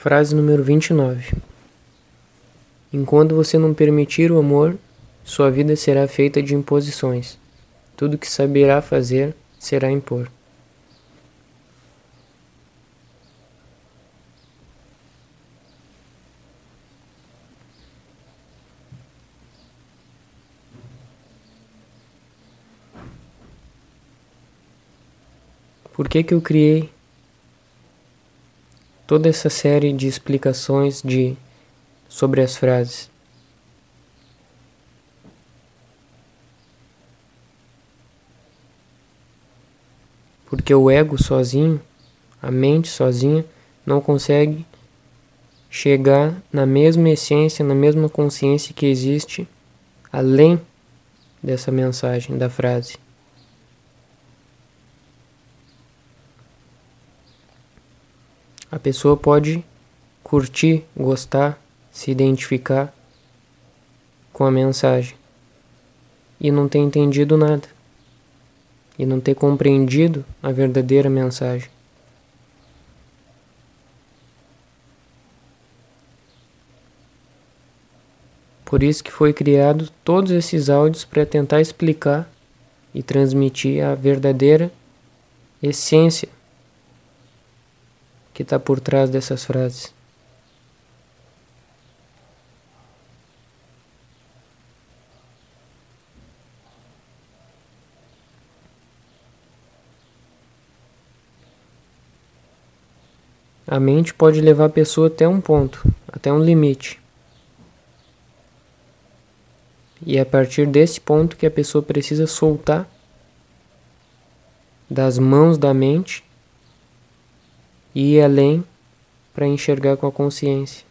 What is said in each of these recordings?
Frase número 29. Enquanto você não permitir o amor, sua vida será feita de imposições. Tudo que saberá fazer será impor. Por que, que eu criei toda essa série de explicações de sobre as frases. Porque o ego sozinho, a mente sozinha, não consegue chegar na mesma essência, na mesma consciência que existe além dessa mensagem da frase. A pessoa pode curtir, gostar, se identificar com a mensagem e não ter entendido nada e não ter compreendido a verdadeira mensagem. Por isso que foi criado todos esses áudios para tentar explicar e transmitir a verdadeira essência que está por trás dessas frases. A mente pode levar a pessoa até um ponto, até um limite. E é a partir desse ponto que a pessoa precisa soltar das mãos da mente e ir além para enxergar com a consciência.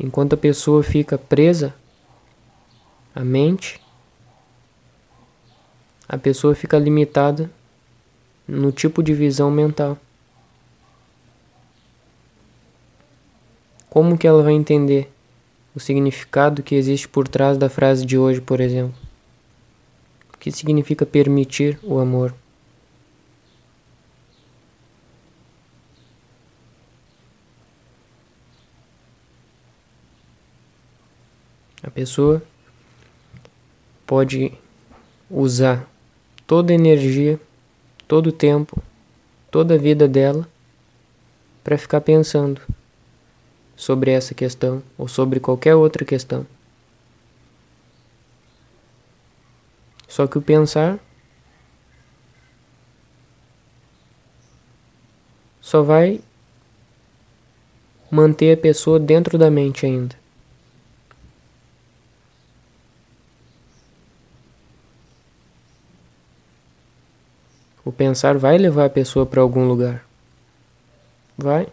Enquanto a pessoa fica presa à mente, a pessoa fica limitada no tipo de visão mental. Como que ela vai entender o significado que existe por trás da frase de hoje, por exemplo? O que significa permitir o amor? A pessoa pode usar toda a energia, todo o tempo, toda a vida dela para ficar pensando sobre essa questão ou sobre qualquer outra questão. Só que o pensar só vai manter a pessoa dentro da mente ainda. O pensar vai levar a pessoa para algum lugar. Vai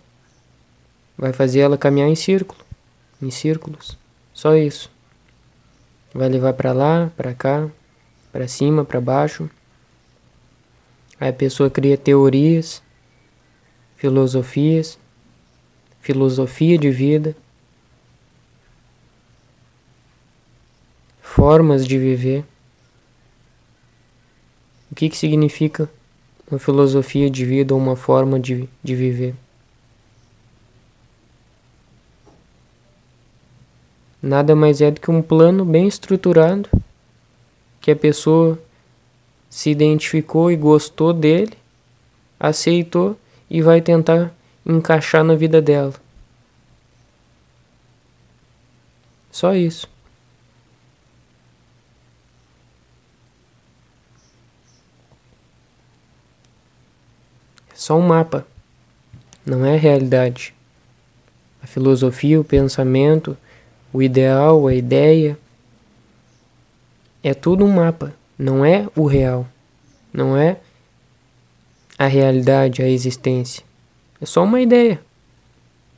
vai fazer ela caminhar em círculo, em círculos. Só isso. Vai levar para lá, para cá, para cima, para baixo. Aí a pessoa cria teorias, filosofias, filosofia de vida, formas de viver. O que, que significa uma filosofia de vida ou uma forma de, de viver? Nada mais é do que um plano bem estruturado que a pessoa se identificou e gostou dele, aceitou e vai tentar encaixar na vida dela. Só isso. É só um mapa, não é realidade. A filosofia, o pensamento, o ideal, a ideia. É tudo um mapa, não é o real. Não é a realidade, a existência. É só uma ideia.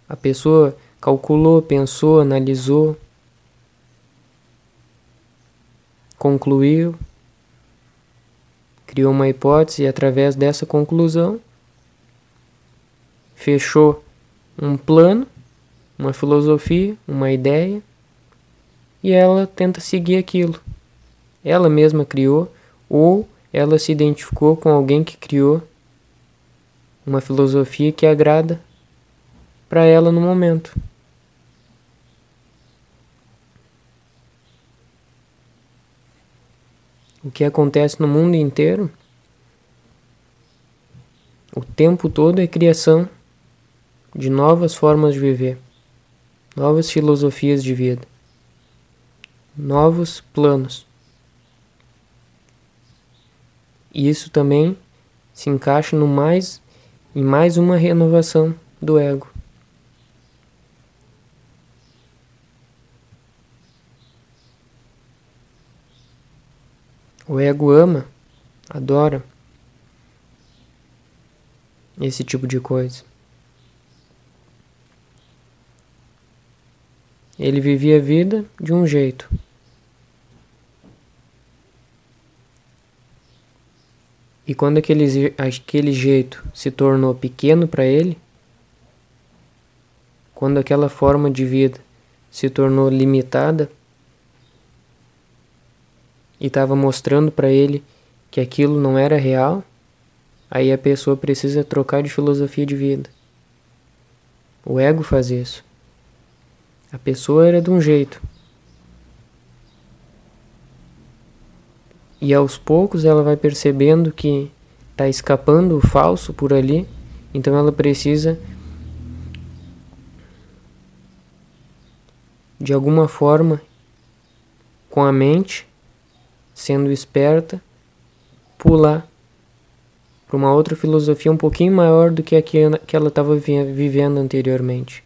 A pessoa calculou, pensou, analisou, concluiu, criou uma hipótese e através dessa conclusão fechou um plano uma filosofia, uma ideia, e ela tenta seguir aquilo. Ela mesma criou, ou ela se identificou com alguém que criou uma filosofia que agrada para ela no momento. O que acontece no mundo inteiro o tempo todo é criação de novas formas de viver, novas filosofias de vida, novos planos. E isso também se encaixa no mais em mais uma renovação do ego. O ego ama, adora esse tipo de coisa. Ele vivia a vida de um jeito. E quando aquele, aquele jeito se tornou pequeno para ele, quando aquela forma de vida se tornou limitada e estava mostrando para ele que aquilo não era real, aí a pessoa precisa trocar de filosofia de vida. O ego faz isso. A pessoa era de um jeito. E aos poucos ela vai percebendo que está escapando o falso por ali, então ela precisa de alguma forma com a mente sendo esperta pular para uma outra filosofia um pouquinho maior do que a que ela estava vivendo anteriormente.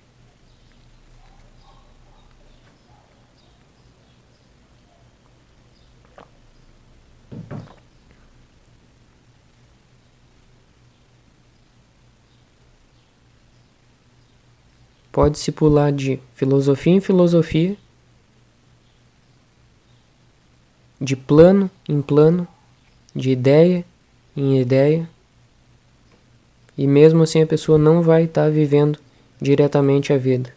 Pode-se pular de filosofia em filosofia, de plano em plano, de ideia em ideia, e mesmo assim a pessoa não vai estar tá vivendo diretamente a vida.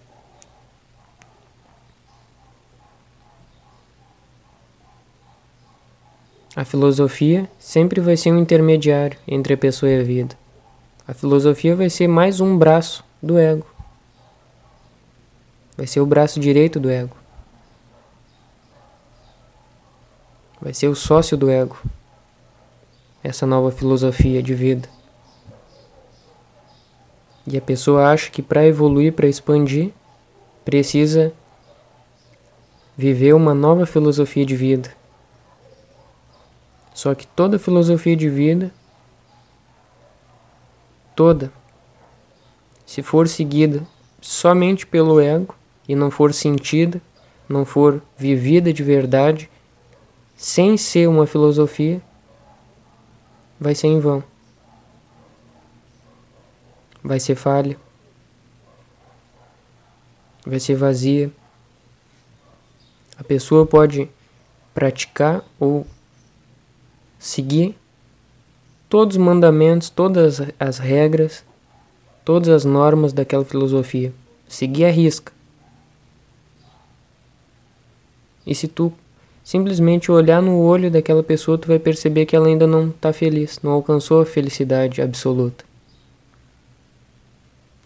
A filosofia sempre vai ser um intermediário entre a pessoa e a vida. A filosofia vai ser mais um braço do ego. Vai ser o braço direito do ego. Vai ser o sócio do ego. Essa nova filosofia de vida. E a pessoa acha que para evoluir, para expandir, precisa viver uma nova filosofia de vida. Só que toda filosofia de vida, toda, se for seguida somente pelo ego, e não for sentida, não for vivida de verdade, sem ser uma filosofia, vai ser em vão. Vai ser falha. Vai ser vazia. A pessoa pode praticar ou seguir todos os mandamentos, todas as regras, todas as normas daquela filosofia. Seguir a risca. E se tu simplesmente olhar no olho daquela pessoa, tu vai perceber que ela ainda não está feliz, não alcançou a felicidade absoluta.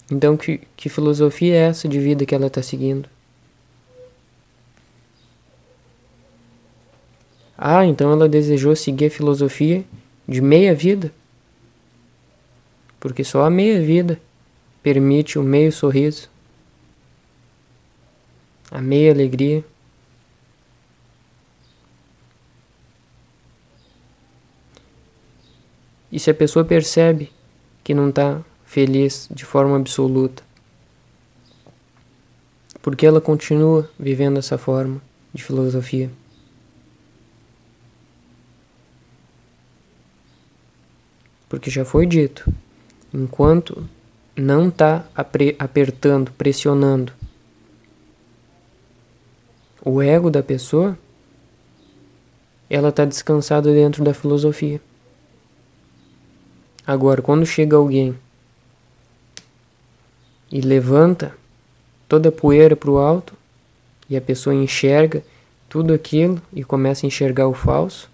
Então, que, que filosofia é essa de vida que ela está seguindo? Ah, então ela desejou seguir a filosofia de meia vida? Porque só a meia vida permite o meio sorriso, a meia alegria. E se a pessoa percebe que não está feliz de forma absoluta, porque ela continua vivendo essa forma de filosofia? Porque já foi dito, enquanto não está apertando, pressionando o ego da pessoa, ela está descansada dentro da filosofia. Agora, quando chega alguém e levanta toda a poeira para o alto e a pessoa enxerga tudo aquilo e começa a enxergar o falso.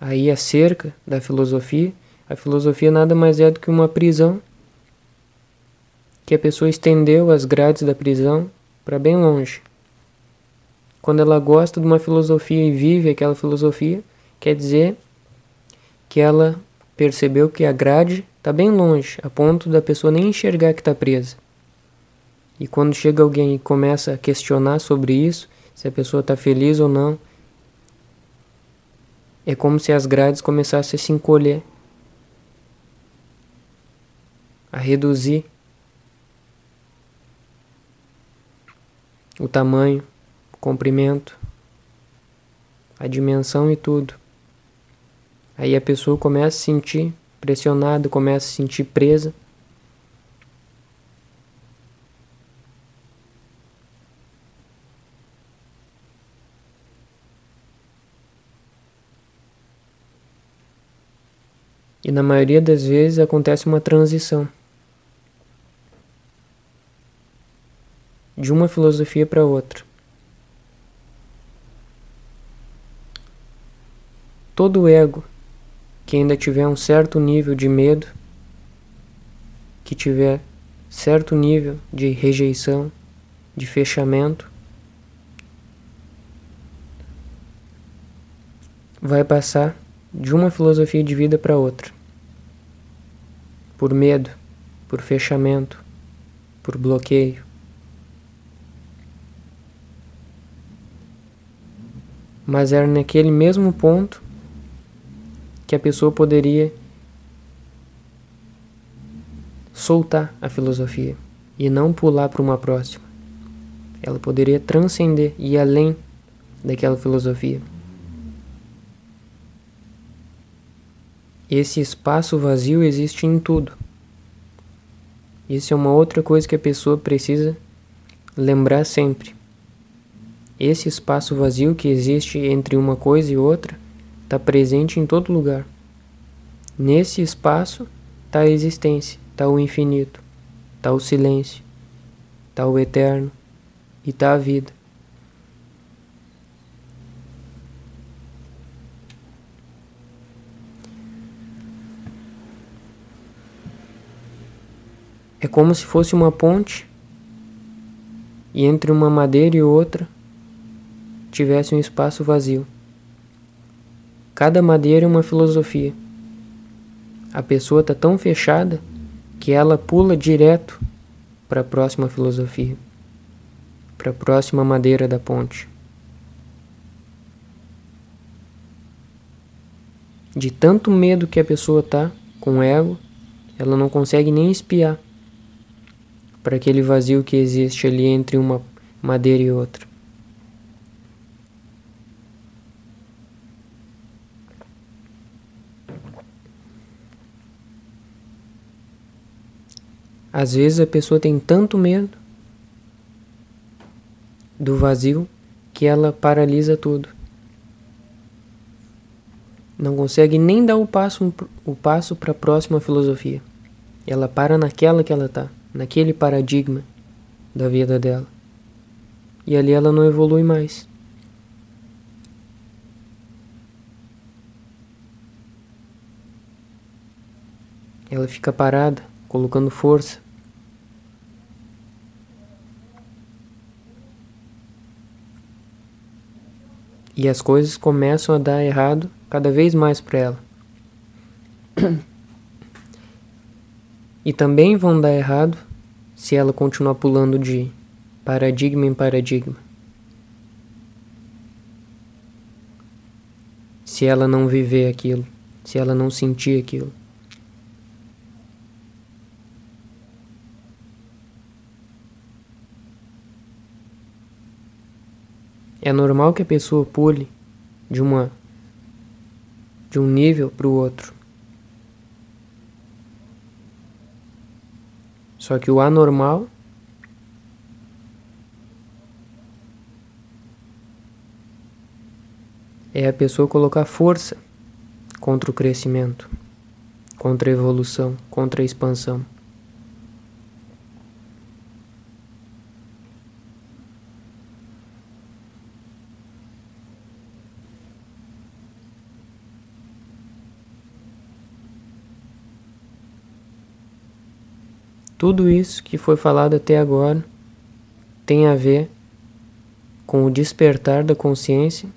Aí a cerca da filosofia, a filosofia nada mais é do que uma prisão que a pessoa estendeu as grades da prisão para bem longe. Quando ela gosta de uma filosofia e vive aquela filosofia, quer dizer que ela percebeu que a grade está bem longe, a ponto da pessoa nem enxergar que está presa. E quando chega alguém e começa a questionar sobre isso, se a pessoa está feliz ou não, é como se as grades começassem a se encolher, a reduzir o tamanho, o comprimento, a dimensão e tudo. Aí a pessoa começa a se sentir pressionada, começa a se sentir presa. E na maioria das vezes acontece uma transição. de uma filosofia para outra. Todo ego que ainda tiver um certo nível de medo, que tiver certo nível de rejeição, de fechamento, vai passar de uma filosofia de vida para outra. Por medo, por fechamento, por bloqueio. mas era naquele mesmo ponto que a pessoa poderia soltar a filosofia e não pular para uma próxima. Ela poderia transcender e ir além daquela filosofia. Esse espaço vazio existe em tudo. Isso é uma outra coisa que a pessoa precisa lembrar sempre. Esse espaço vazio que existe entre uma coisa e outra está presente em todo lugar. Nesse espaço está a existência, está o infinito, está o silêncio, está o eterno e está a vida. É como se fosse uma ponte e entre uma madeira e outra tivesse um espaço vazio. Cada madeira é uma filosofia. A pessoa está tão fechada que ela pula direto para a próxima filosofia, para a próxima madeira da ponte. De tanto medo que a pessoa tá com o ego, ela não consegue nem espiar para aquele vazio que existe ali entre uma madeira e outra. Às vezes a pessoa tem tanto medo do vazio que ela paralisa tudo. Não consegue nem dar o passo o passo para a próxima filosofia. Ela para naquela que ela tá, naquele paradigma da vida dela. E ali ela não evolui mais. Ela fica parada, colocando força. E as coisas começam a dar errado cada vez mais para ela. E também vão dar errado se ela continuar pulando de paradigma em paradigma. Se ela não viver aquilo, se ela não sentir aquilo. É normal que a pessoa pule de uma de um nível para o outro. Só que o anormal é a pessoa colocar força contra o crescimento, contra a evolução, contra a expansão. Tudo isso que foi falado até agora tem a ver com o despertar da consciência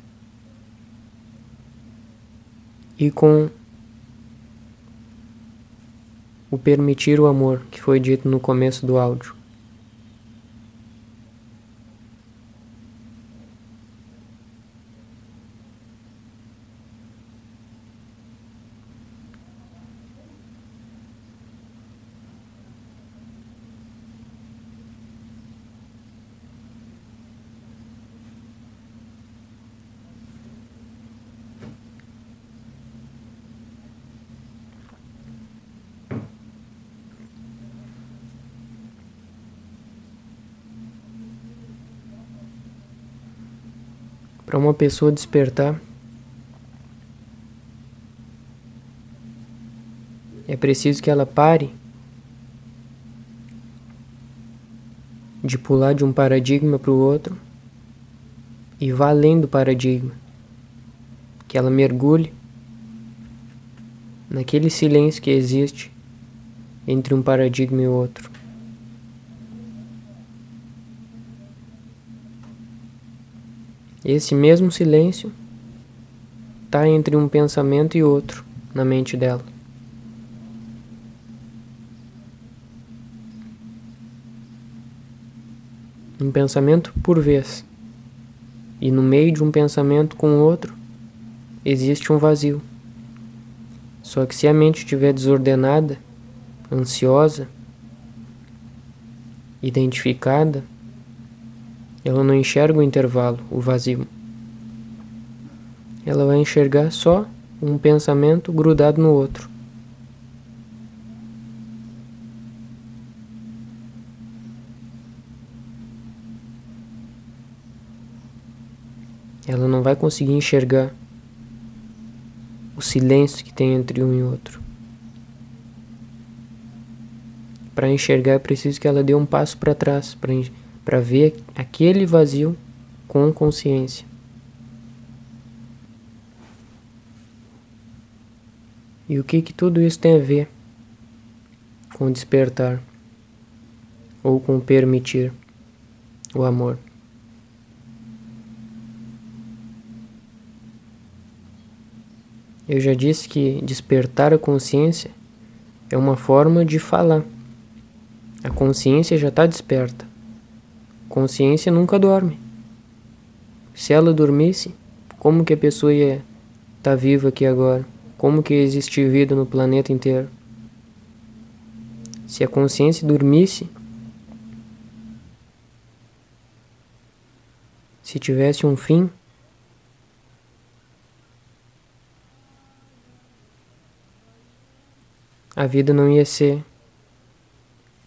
e com o permitir o amor que foi dito no começo do áudio. Para uma pessoa despertar, é preciso que ela pare de pular de um paradigma para o outro e vá além do paradigma. Que ela mergulhe naquele silêncio que existe entre um paradigma e outro. Esse mesmo silêncio está entre um pensamento e outro na mente dela. Um pensamento por vez. E no meio de um pensamento com outro existe um vazio. Só que se a mente estiver desordenada, ansiosa, identificada, ela não enxerga o intervalo, o vazio. Ela vai enxergar só um pensamento grudado no outro. Ela não vai conseguir enxergar o silêncio que tem entre um e outro. Para enxergar é preciso que ela dê um passo para trás, para para ver aquele vazio com consciência. E o que que tudo isso tem a ver com despertar ou com permitir o amor? Eu já disse que despertar a consciência é uma forma de falar. A consciência já está desperta. Consciência nunca dorme. Se ela dormisse, como que a pessoa ia estar tá viva aqui agora? Como que existe vida no planeta inteiro? Se a consciência dormisse, se tivesse um fim, a vida não ia ser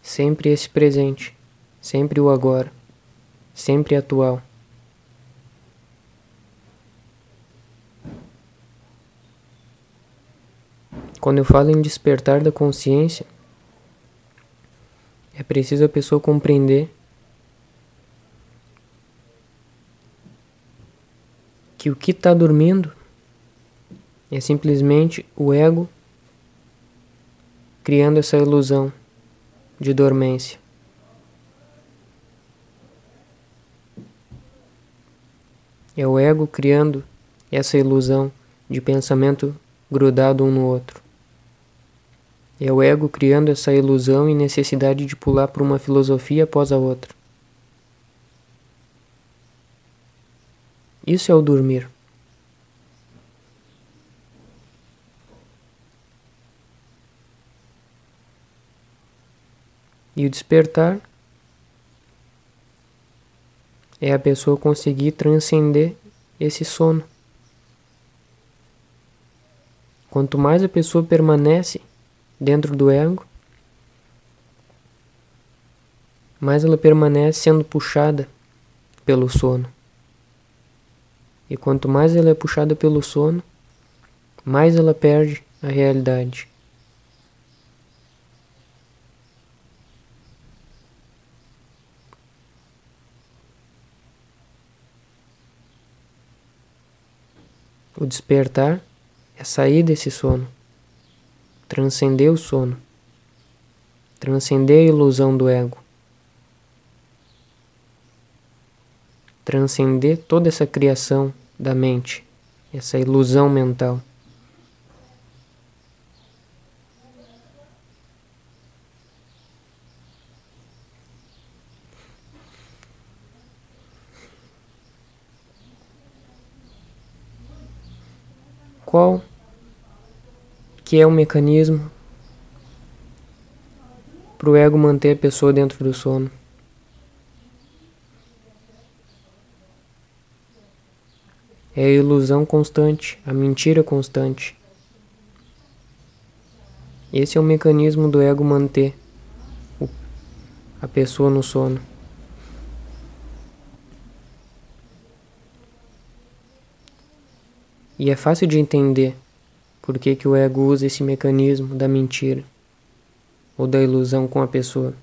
sempre esse presente, sempre o agora sempre atual. Quando eu falo em despertar da consciência, é preciso a pessoa compreender que o que está dormindo é simplesmente o ego criando essa ilusão de dormência. É o ego criando essa ilusão de pensamento grudado um no outro. É o ego criando essa ilusão e necessidade de pular por uma filosofia após a outra. Isso é o dormir. E o despertar é a pessoa conseguir transcender esse sono. Quanto mais a pessoa permanece dentro do ego, mais ela permanece sendo puxada pelo sono. E quanto mais ela é puxada pelo sono, mais ela perde a realidade. O despertar é sair desse sono, transcender o sono, transcender a ilusão do ego, transcender toda essa criação da mente, essa ilusão mental. Qual que é o mecanismo para o ego manter a pessoa dentro do sono? É a ilusão constante, a mentira constante. Esse é o mecanismo do ego manter a pessoa no sono. E é fácil de entender por que, que o ego usa esse mecanismo da mentira ou da ilusão com a pessoa.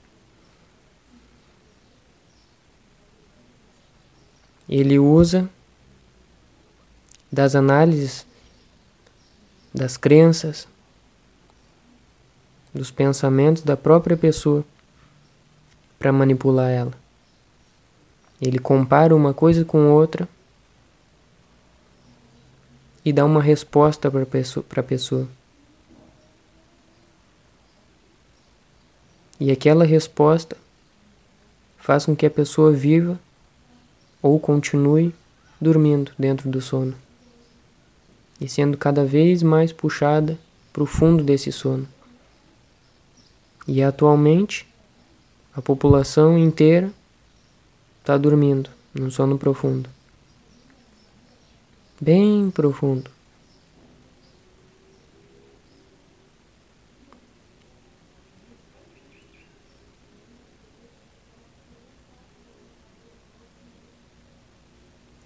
Ele usa das análises das crenças, dos pensamentos da própria pessoa para manipular ela. Ele compara uma coisa com outra e dá uma resposta para a pessoa, pessoa. E aquela resposta faz com que a pessoa viva ou continue dormindo dentro do sono e sendo cada vez mais puxada para o fundo desse sono. E atualmente a população inteira está dormindo num sono profundo bem profundo.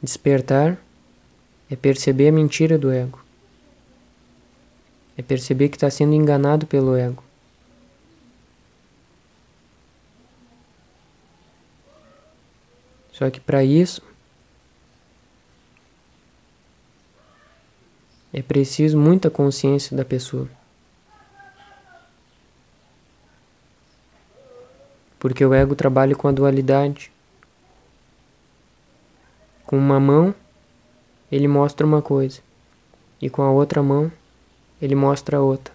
Despertar é perceber a mentira do ego. É perceber que está sendo enganado pelo ego. Só que para isso É preciso muita consciência da pessoa. Porque o ego trabalha com a dualidade. Com uma mão, ele mostra uma coisa, e com a outra mão, ele mostra outra.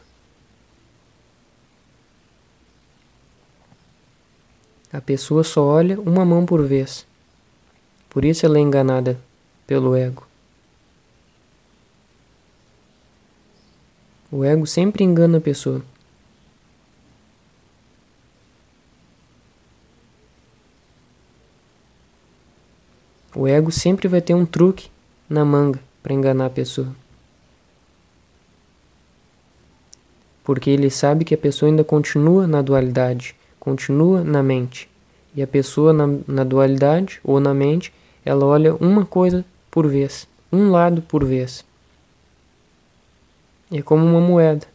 A pessoa só olha uma mão por vez. Por isso ela é enganada pelo ego. O ego sempre engana a pessoa. O ego sempre vai ter um truque na manga para enganar a pessoa. Porque ele sabe que a pessoa ainda continua na dualidade, continua na mente. E a pessoa na, na dualidade ou na mente, ela olha uma coisa por vez, um lado por vez. É como uma moeda.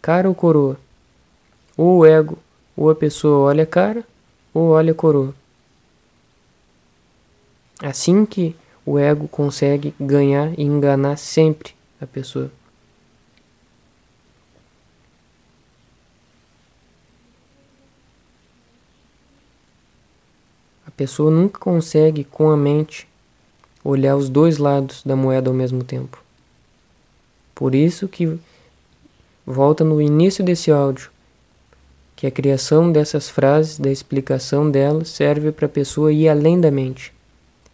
Cara ou coroa? Ou o ego, ou a pessoa olha a cara, ou olha a coroa. Assim que o ego consegue ganhar e enganar sempre a pessoa. A pessoa nunca consegue, com a mente, olhar os dois lados da moeda ao mesmo tempo. Por isso que volta no início desse áudio, que a criação dessas frases, da explicação delas, serve para a pessoa ir além da mente,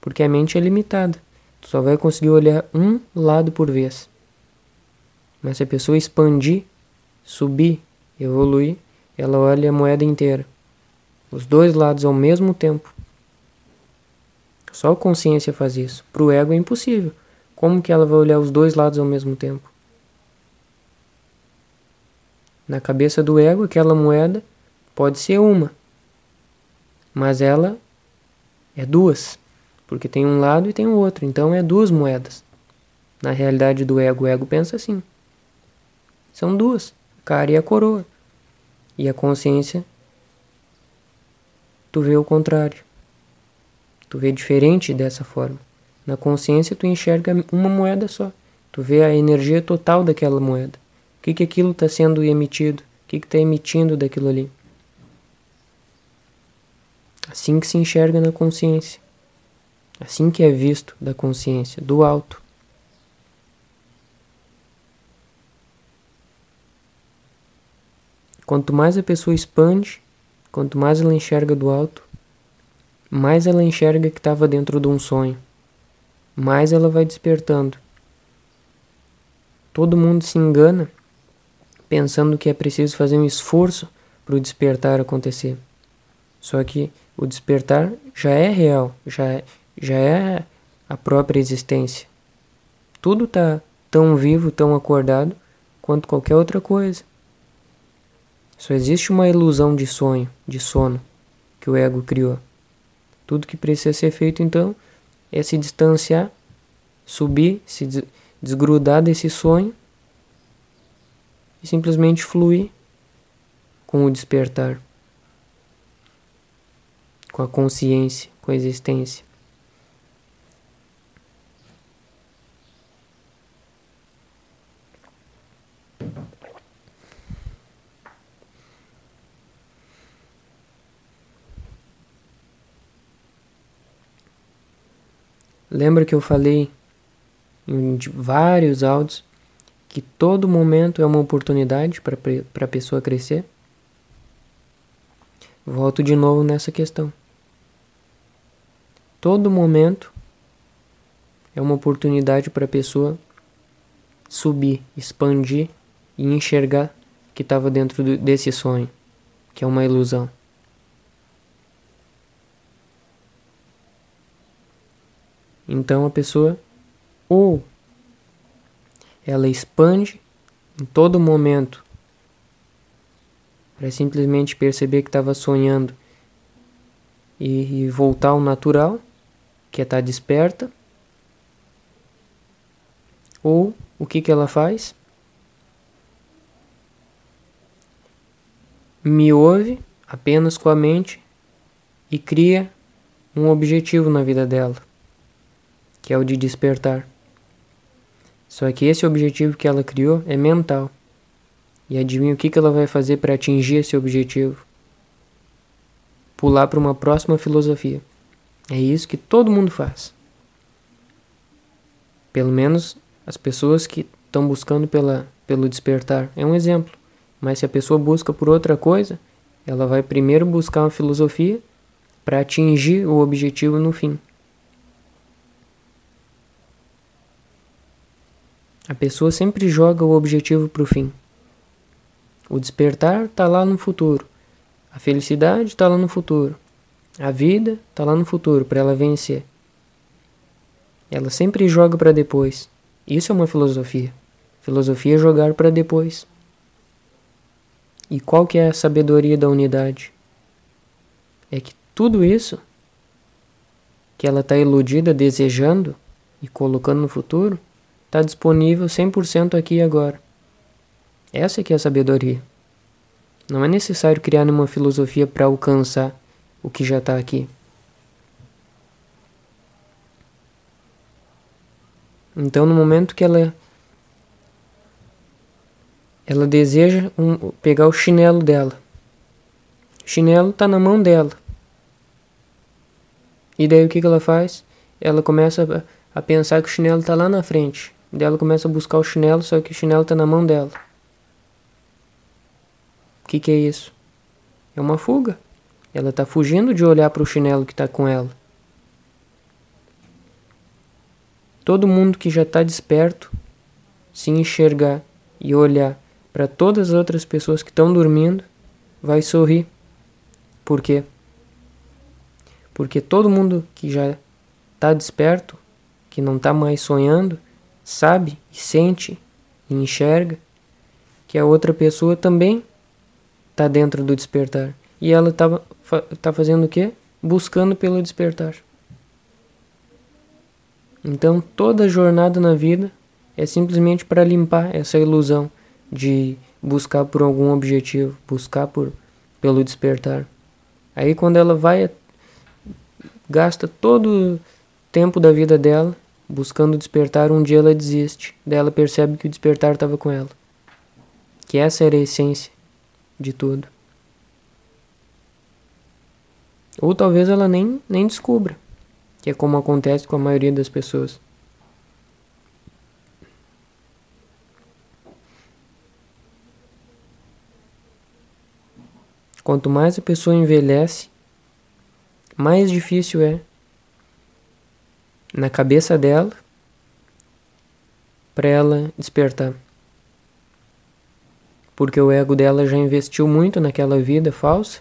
porque a mente é limitada. Tu só vai conseguir olhar um lado por vez. Mas se a pessoa expandir, subir, evoluir, ela olha a moeda inteira, os dois lados ao mesmo tempo. Só a consciência faz isso. Para o ego é impossível. Como que ela vai olhar os dois lados ao mesmo tempo? Na cabeça do ego, aquela moeda pode ser uma, mas ela é duas, porque tem um lado e tem o outro, então é duas moedas. Na realidade do ego, o ego pensa assim: são duas, a cara e a coroa. E a consciência, tu vê o contrário. Tu vê diferente dessa forma. Na consciência, tu enxerga uma moeda só. Tu vê a energia total daquela moeda que, que aquilo está sendo emitido, o que, que está emitindo daquilo ali. Assim que se enxerga na consciência. Assim que é visto da consciência, do alto. Quanto mais a pessoa expande, quanto mais ela enxerga do alto, mais ela enxerga que estava dentro de um sonho, mais ela vai despertando. Todo mundo se engana pensando que é preciso fazer um esforço para o despertar acontecer. Só que o despertar já é real, já é, já é a própria existência. Tudo está tão vivo, tão acordado quanto qualquer outra coisa. Só existe uma ilusão de sonho, de sono, que o ego criou. Tudo que precisa ser feito então é se distanciar, subir, se desgrudar desse sonho e simplesmente fluir com o despertar, com a consciência, com a existência. Lembra que eu falei em vários áudios que todo momento é uma oportunidade para a pessoa crescer? Volto de novo nessa questão. Todo momento é uma oportunidade para a pessoa subir, expandir e enxergar que estava dentro desse sonho, que é uma ilusão. Então a pessoa ou ela expande em todo momento para simplesmente perceber que estava sonhando e, e, voltar ao natural, que é estar tá desperta. Ou o que, que ela faz? Me ouve apenas com a mente e cria um objetivo na vida dela que é o de despertar. Só que esse objetivo que ela criou é mental. E adivinha o que, ela vai fazer para atingir esse objetivo? Pular para uma próxima filosofia. É isso que todo mundo faz. Pelo menos as pessoas que estão buscando pela, pelo despertar. É um exemplo. Mas se a pessoa busca por outra coisa, ela vai primeiro buscar uma filosofia para atingir o objetivo no fim. A pessoa sempre joga o objetivo para o fim. O despertar está lá no futuro. A felicidade está lá no futuro. A vida está lá no futuro para ela vencer. Ela sempre joga para depois. Isso é uma filosofia. Filosofia é jogar para depois. E qual que é a sabedoria da unidade? É que tudo isso que ela está iludida, desejando e colocando no futuro, está disponível 100% aqui e agora. Essa que é a sabedoria. Não é necessário criar nenhuma filosofia para alcançar o que já está aqui. Então, no momento que ela ela deseja um, pegar o chinelo dela, o chinelo está na mão dela. E daí o que, que ela faz? Ela começa a, a pensar que o chinelo está lá na frente. Daí ela começa a buscar o chinelo, só que o chinelo está na mão dela. O que, que é isso? É uma fuga. Ela está fugindo de olhar para o chinelo que está com ela. Todo mundo que já está desperto, se enxergar e olhar para todas as outras pessoas que estão dormindo, vai sorrir. Por quê? Porque todo mundo que já está desperto, que não está mais sonhando, sabe e sente e enxerga que a outra pessoa também está dentro do despertar. E ela está tá fazendo o quê? Buscando pelo despertar. Então toda jornada na vida é simplesmente para limpar essa ilusão de buscar por algum objetivo, buscar por pelo despertar. Aí quando ela vai gasta todo o tempo da vida dela buscando despertar, um dia ela desiste. Daí ela percebe que o despertar estava com ela. Que essa era a essência de tudo. Ou talvez ela nem, nem descubra, que é como acontece com a maioria das pessoas. Quanto mais a pessoa envelhece, mais difícil é na cabeça dela para ela despertar. Porque o ego dela já investiu muito naquela vida falsa.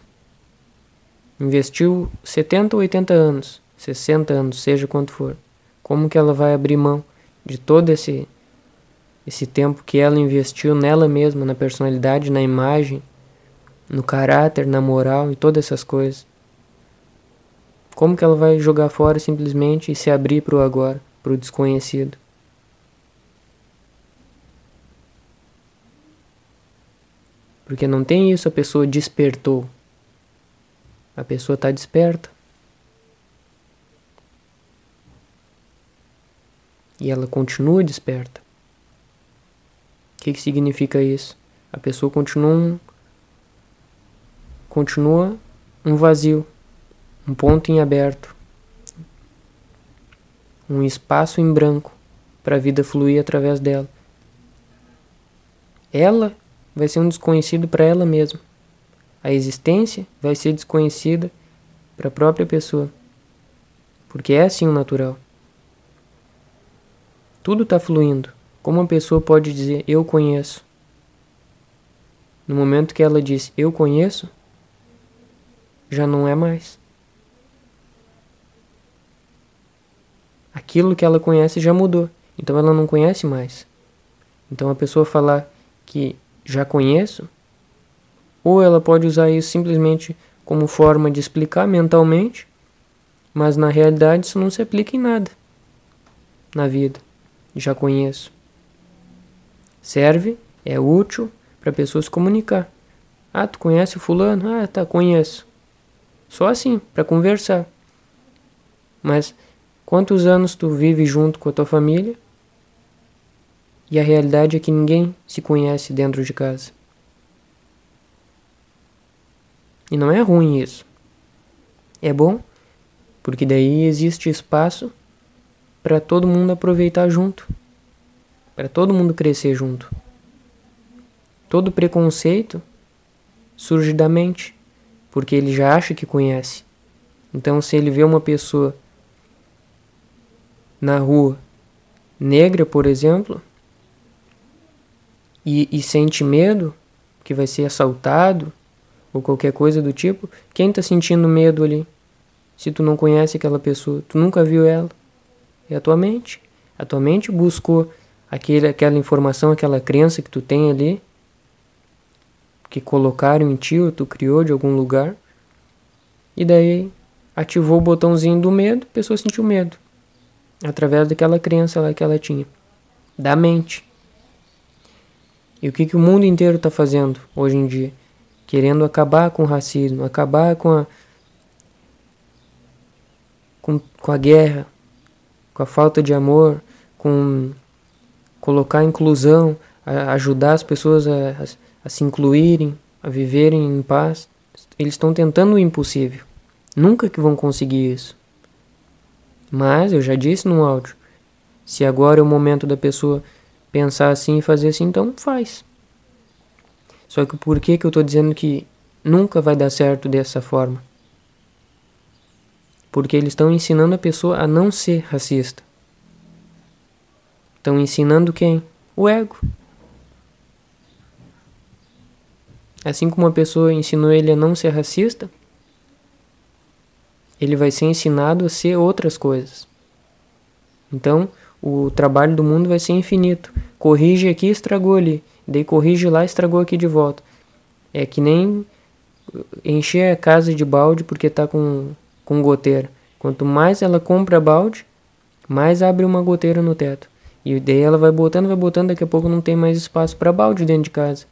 Investiu 70 ou 80 anos, 60 anos, seja quanto for. Como que ela vai abrir mão de todo esse esse tempo que ela investiu nela mesma, na personalidade, na imagem, no caráter, na moral e todas essas coisas? Como que ela vai jogar fora simplesmente e se abrir para o agora, para o desconhecido? Porque não tem isso, a pessoa despertou. A pessoa está desperta. E ela continua desperta. O que, que significa isso? A pessoa continua continua um vazio, um ponto em aberto, um espaço em branco para a vida fluir através dela. Ela vai ser um desconhecido para ela mesma. A existência vai ser desconhecida para a própria pessoa. Porque é assim o natural. Tudo está fluindo. Como uma pessoa pode dizer eu conheço? No momento que ela diz eu conheço, já não é mais. Aquilo que ela conhece já mudou, então ela não conhece mais. Então a pessoa falar que já conheço, ou ela pode usar isso simplesmente como forma de explicar mentalmente, mas na realidade isso não se aplica em nada na vida. Já conheço. Serve, é útil para a pessoa se comunicar. Ah, tu conhece o fulano? Ah, tá, conheço. Só assim, para conversar. Mas quantos anos tu vive junto com a tua família e a realidade é que ninguém se conhece dentro de casa. E não é ruim isso. É bom, porque daí existe espaço para todo mundo aproveitar junto, para todo mundo crescer junto. Todo preconceito surge da mente, porque ele já acha que conhece. Então, se ele vê uma pessoa na rua negra, por exemplo, e, e sente medo que vai ser assaltado ou qualquer coisa do tipo, quem está sentindo medo ali? Se tu não conhece aquela pessoa, tu nunca viu ela, é a tua mente. A tua mente buscou aquele, aquela informação, aquela crença que tu tem ali, que colocaram em ti ou tu criou de algum lugar, e daí ativou o botãozinho do medo, a pessoa sentiu medo, através daquela crença lá que ela tinha, da mente. E o que, que o mundo inteiro está fazendo hoje em dia? Querendo acabar com o racismo, acabar com a, com, com a guerra, com a falta de amor, com colocar inclusão, ajudar as pessoas a, a, a se incluírem, a viverem em paz. Eles estão tentando o impossível. Nunca que vão conseguir isso. Mas eu já disse no áudio, se agora é o momento da pessoa pensar assim e fazer assim, então faz. Só que por que, que eu estou dizendo que nunca vai dar certo dessa forma? Porque eles estão ensinando a pessoa a não ser racista. Estão ensinando quem? O ego. Assim como a pessoa ensinou ele a não ser racista, ele vai ser ensinado a ser outras coisas. Então, o trabalho do mundo vai ser infinito. Corrige aqui, estragou ali. Daí corrige lá, estragou aqui de volta. É que nem encher a casa de balde porque tá com, com goteira. Quanto mais ela compra balde, mais abre uma goteira no teto. E daí ela vai botando, vai botando, daqui a pouco não tem mais espaço para balde dentro de casa.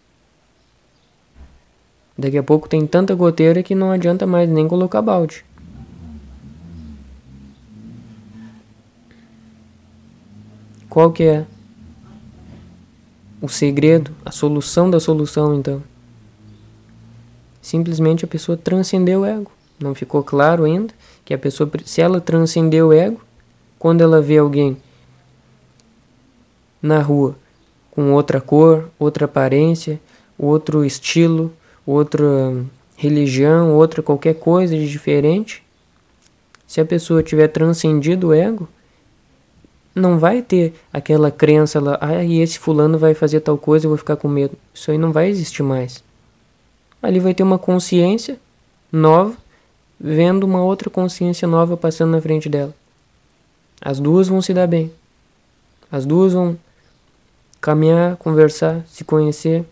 Daqui a pouco tem tanta goteira que não adianta mais nem colocar balde. Qual que é o segredo, a solução da solução então? simplesmente a pessoa transcendeu o ego. Não ficou claro ainda que a pessoa, se ela transcendeu o ego, quando ela vê alguém na rua com outra cor, outra aparência, outro estilo, outra religião, outra qualquer coisa de diferente, se a pessoa tiver transcendido o ego, não vai ter aquela crença lá, ah, e esse fulano vai fazer tal coisa, eu vou ficar com medo. Isso aí não vai existir mais. Ali vai ter uma consciência nova, vendo uma outra consciência nova passando na frente dela. As duas vão se dar bem. As duas vão caminhar, conversar, se conhecer,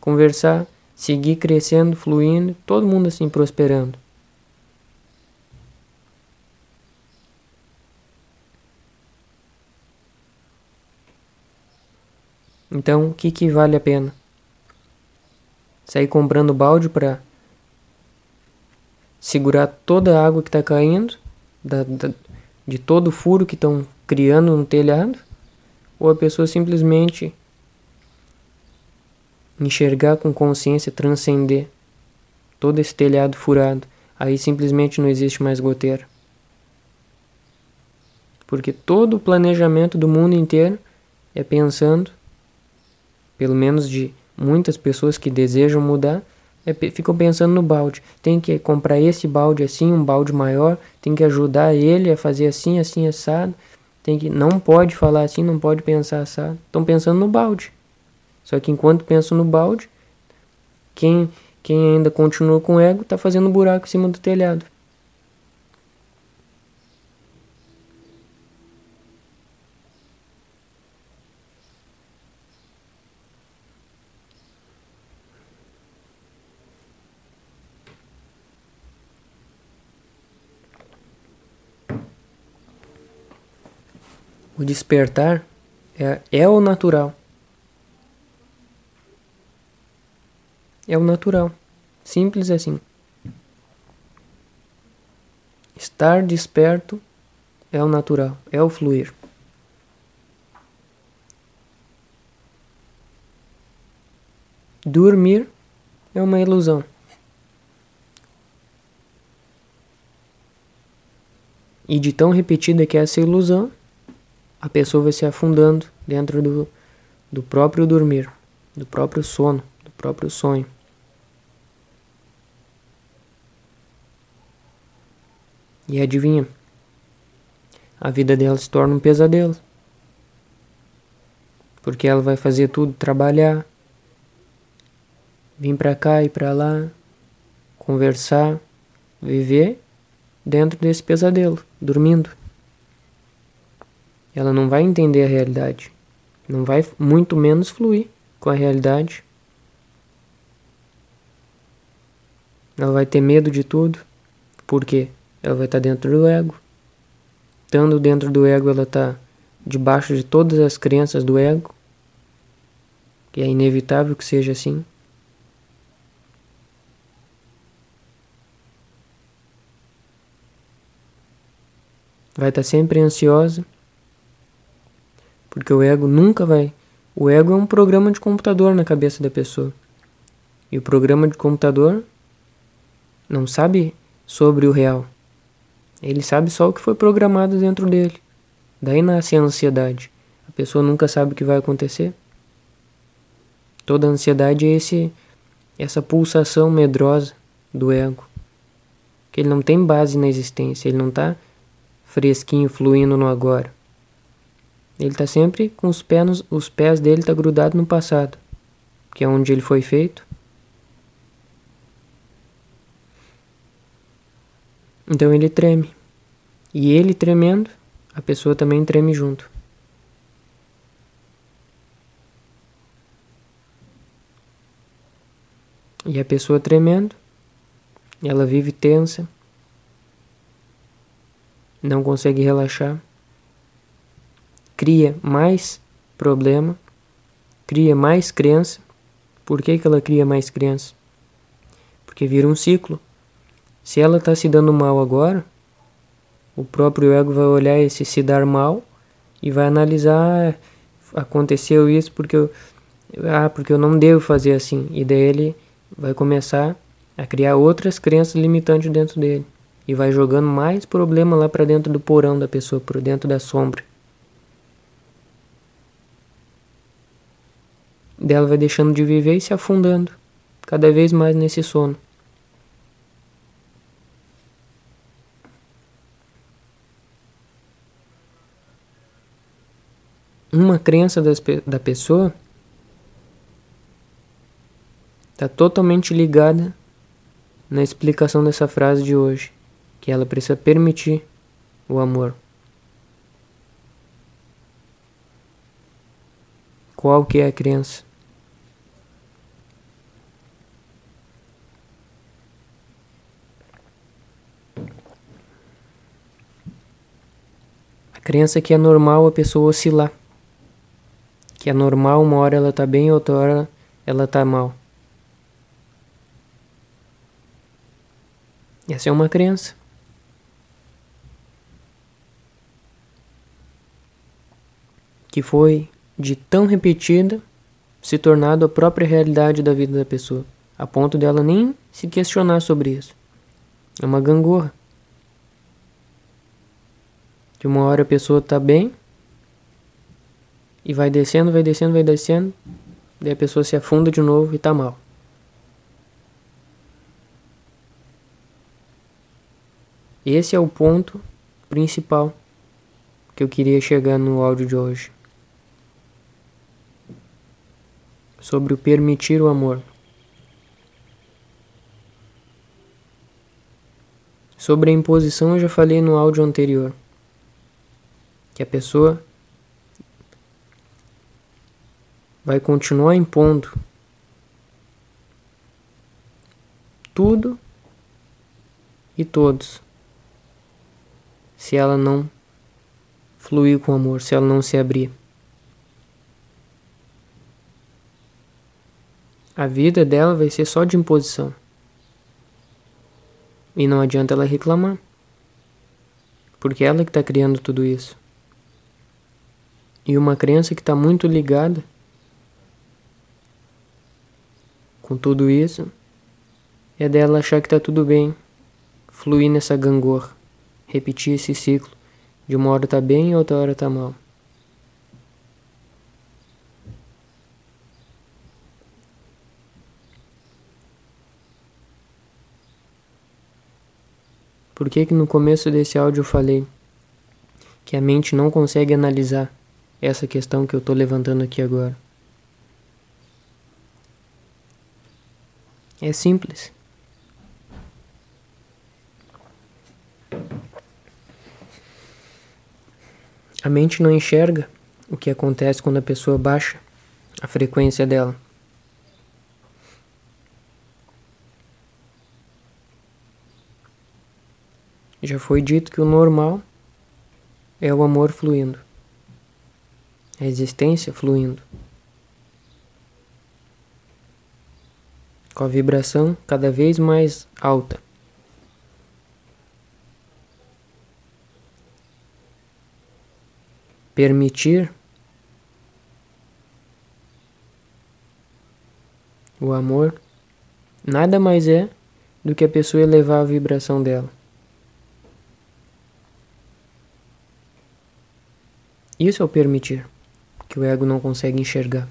conversar, seguir crescendo, fluindo, todo mundo assim prosperando. Então, o que, que vale a pena? Sair comprando balde para segurar toda a água que está caindo, da, da, de todo o furo que estão criando no telhado? Ou a pessoa simplesmente enxergar com consciência, transcender todo esse telhado furado? Aí simplesmente não existe mais goteira. Porque todo o planejamento do mundo inteiro é pensando pelo menos de muitas pessoas que desejam mudar, é, ficam pensando no balde. Tem que comprar esse balde assim, um balde maior, tem que ajudar ele a fazer assim, assim, assado. Tem que, não pode falar assim, não pode pensar assado. Estão pensando no balde. Só que enquanto pensam no balde, quem, quem ainda continua com ego está fazendo buraco em cima do telhado. O despertar é, é o natural. É o natural. Simples assim. Estar desperto é o natural, é o fluir. Dormir é uma ilusão. E de tão repetida que é essa ilusão, a pessoa vai se afundando dentro do, do próprio dormir, do próprio sono, do próprio sonho. E adivinha? A vida dela se torna um pesadelo. Porque ela vai fazer tudo, trabalhar, vir para cá e para lá, conversar, viver dentro desse pesadelo, dormindo ela não vai entender a realidade, não vai muito menos fluir com a realidade. Ela vai ter medo de tudo, porque ela vai estar dentro do ego. Estando dentro do ego, ela está debaixo de todas as crenças do ego, que é inevitável que seja assim. Vai estar sempre ansiosa porque o ego nunca vai. O ego é um programa de computador na cabeça da pessoa. E o programa de computador não sabe sobre o real. Ele sabe só o que foi programado dentro dele. Daí nasce a ansiedade. A pessoa nunca sabe o que vai acontecer. Toda ansiedade é esse essa pulsação medrosa do ego. Que ele não tem base na existência, ele não está fresquinho fluindo no agora. Ele está sempre com os pés, os pés dele tá grudado no passado, que é onde ele foi feito. Então ele treme. E ele tremendo, a pessoa também treme junto. E a pessoa tremendo, ela vive tensa, não consegue relaxar cria mais problema, cria mais crença. Por que, que ela cria mais crença? Porque vira um ciclo. Se ela está se dando mal agora, o próprio ego vai olhar esse se dar mal e vai analisar ah, aconteceu isso porque eu ah, porque eu não devo fazer assim. E daí ele vai começar a criar outras crenças limitantes dentro dele e vai jogando mais problema lá para dentro do porão da pessoa, por dentro da sombra. Dela vai deixando de viver e se afundando cada vez mais nesse sono. Uma crença das, da pessoa está totalmente ligada na explicação dessa frase de hoje, que ela precisa permitir o amor. Qual que é a crença? Crença que é normal a pessoa oscilar. Que é normal uma hora ela tá bem, outra hora ela tá mal. Essa é uma crença. Que foi de tão repetida se tornado a própria realidade da vida da pessoa, a ponto dela nem se questionar sobre isso. É uma gangorra. De uma hora a pessoa tá bem e vai descendo, vai descendo, vai descendo, daí a pessoa se afunda de novo e tá mal. Esse é o ponto principal que eu queria chegar no áudio de hoje. Sobre o permitir o amor. Sobre a imposição eu já falei no áudio anterior. Que a pessoa vai continuar impondo tudo e todos se ela não fluir com amor, se ela não se abrir. A vida dela vai ser só de imposição. E não adianta ela reclamar. Porque ela que está criando tudo isso. E uma crença que está muito ligada com tudo isso é dela achar que está tudo bem, fluir nessa gangorra repetir esse ciclo. De uma hora tá bem e outra hora tá mal. Por que que no começo desse áudio eu falei que a mente não consegue analisar essa questão que eu estou levantando aqui agora? É simples. A mente não enxerga o que acontece quando a pessoa baixa a frequência dela. Já foi dito que o normal é o amor fluindo, a existência fluindo, com a vibração cada vez mais alta. permitir o amor nada mais é do que a pessoa elevar a vibração dela. Isso é o permitir, que o ego não consegue enxergar.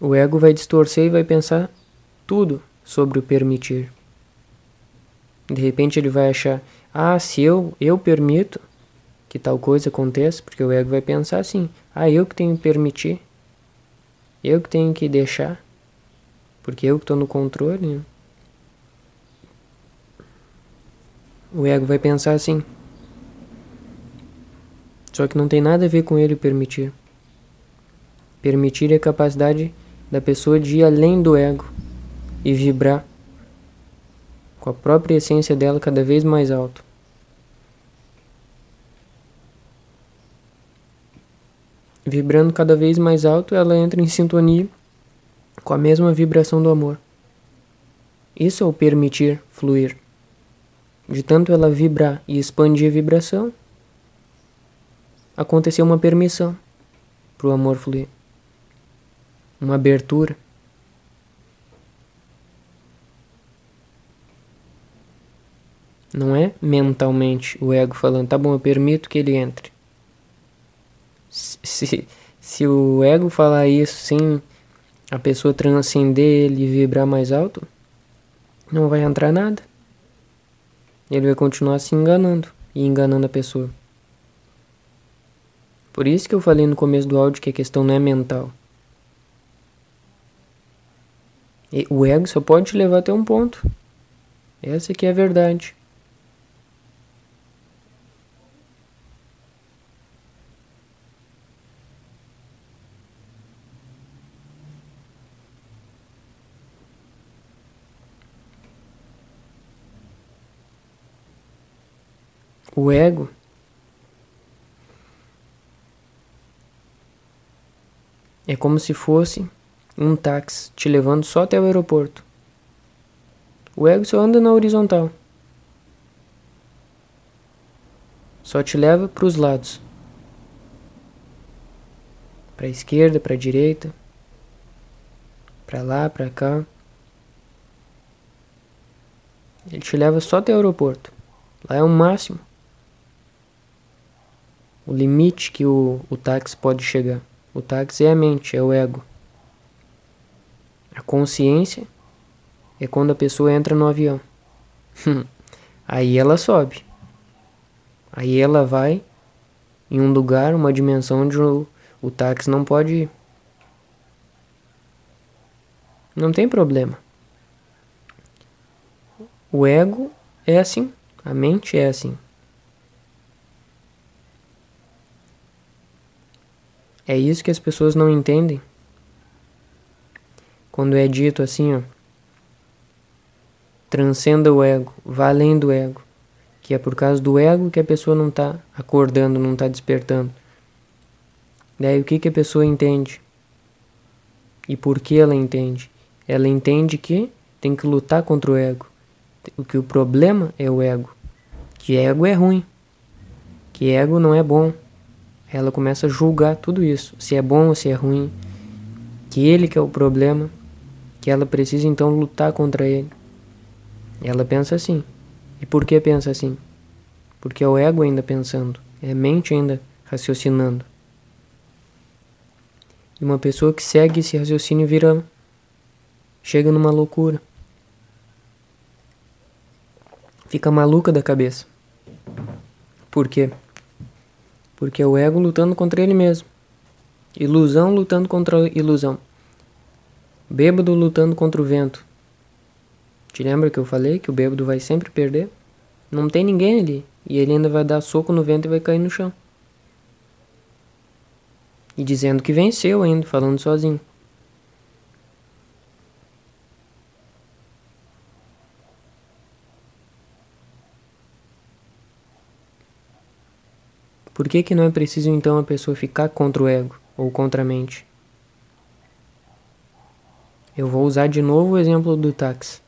O ego vai distorcer e vai pensar tudo sobre o permitir. De repente ele vai achar, ah, se eu, eu permito que tal coisa aconteça, porque o ego vai pensar assim, ah, eu que tenho que permitir, eu que tenho que deixar, porque eu que estou no controle. Né? O ego vai pensar assim. Só que não tem nada a ver com ele permitir. Permitir é a capacidade da pessoa de ir além do ego e vibrar com a própria essência dela cada vez mais alto. Vibrando cada vez mais alto, ela entra em sintonia com a mesma vibração do amor. Isso é o permitir fluir. De tanto ela vibrar e expandir a vibração, aconteceu uma permissão para o amor fluir. uma abertura. Não é mentalmente o ego falando, tá bom, eu permito que ele entre. Se, se o ego falar isso sem a pessoa transcender ele e vibrar mais alto, não vai entrar nada. Ele vai continuar se enganando e enganando a pessoa. Por isso que eu falei no começo do áudio que a questão não é mental. E o ego só pode te levar até um ponto. Essa aqui é a verdade. O ego é como se fosse um táxi te levando só até o aeroporto. O ego só anda na horizontal. Só te leva para os lados. Para a esquerda, para a direita, para lá, para cá. Ele te leva só até o aeroporto. Lá é o máximo. O limite que o, o táxi pode chegar. O táxi é a mente, é o ego. A consciência é quando a pessoa entra no avião. Aí ela sobe. Aí ela vai em um lugar, uma dimensão onde o, o táxi não pode ir. Não tem problema. O ego é assim, a mente é assim. É isso que as pessoas não entendem quando é dito assim, ó, transcenda o ego, vá além do ego, que é por causa do ego que a pessoa não está acordando, não está despertando. Daí o que, que a pessoa entende? E por que ela entende? Ela entende que tem que lutar contra o ego. O que o problema é o ego. Que ego é ruim. Que ego não é bom. Ela começa a julgar tudo isso, se é bom ou se é ruim. Que ele que é o problema que ela precisa então lutar contra ele. Ela pensa assim. E por que pensa assim? Porque é o ego ainda pensando, é a mente ainda raciocinando. E uma pessoa que segue esse raciocínio vira. chega numa loucura. Fica maluca da cabeça. Por quê? Porque é o ego lutando contra ele mesmo. Ilusão lutando contra ilusão. Bêbado lutando contra o vento. Te lembra que eu falei que o bêbado vai sempre perder? Não tem ninguém ali. E ele ainda vai dar soco no vento e vai cair no chão. E dizendo que venceu ainda, falando sozinho. Por que, que não é preciso então a pessoa ficar contra o ego ou contra a mente? Eu vou usar de novo o exemplo do táxi.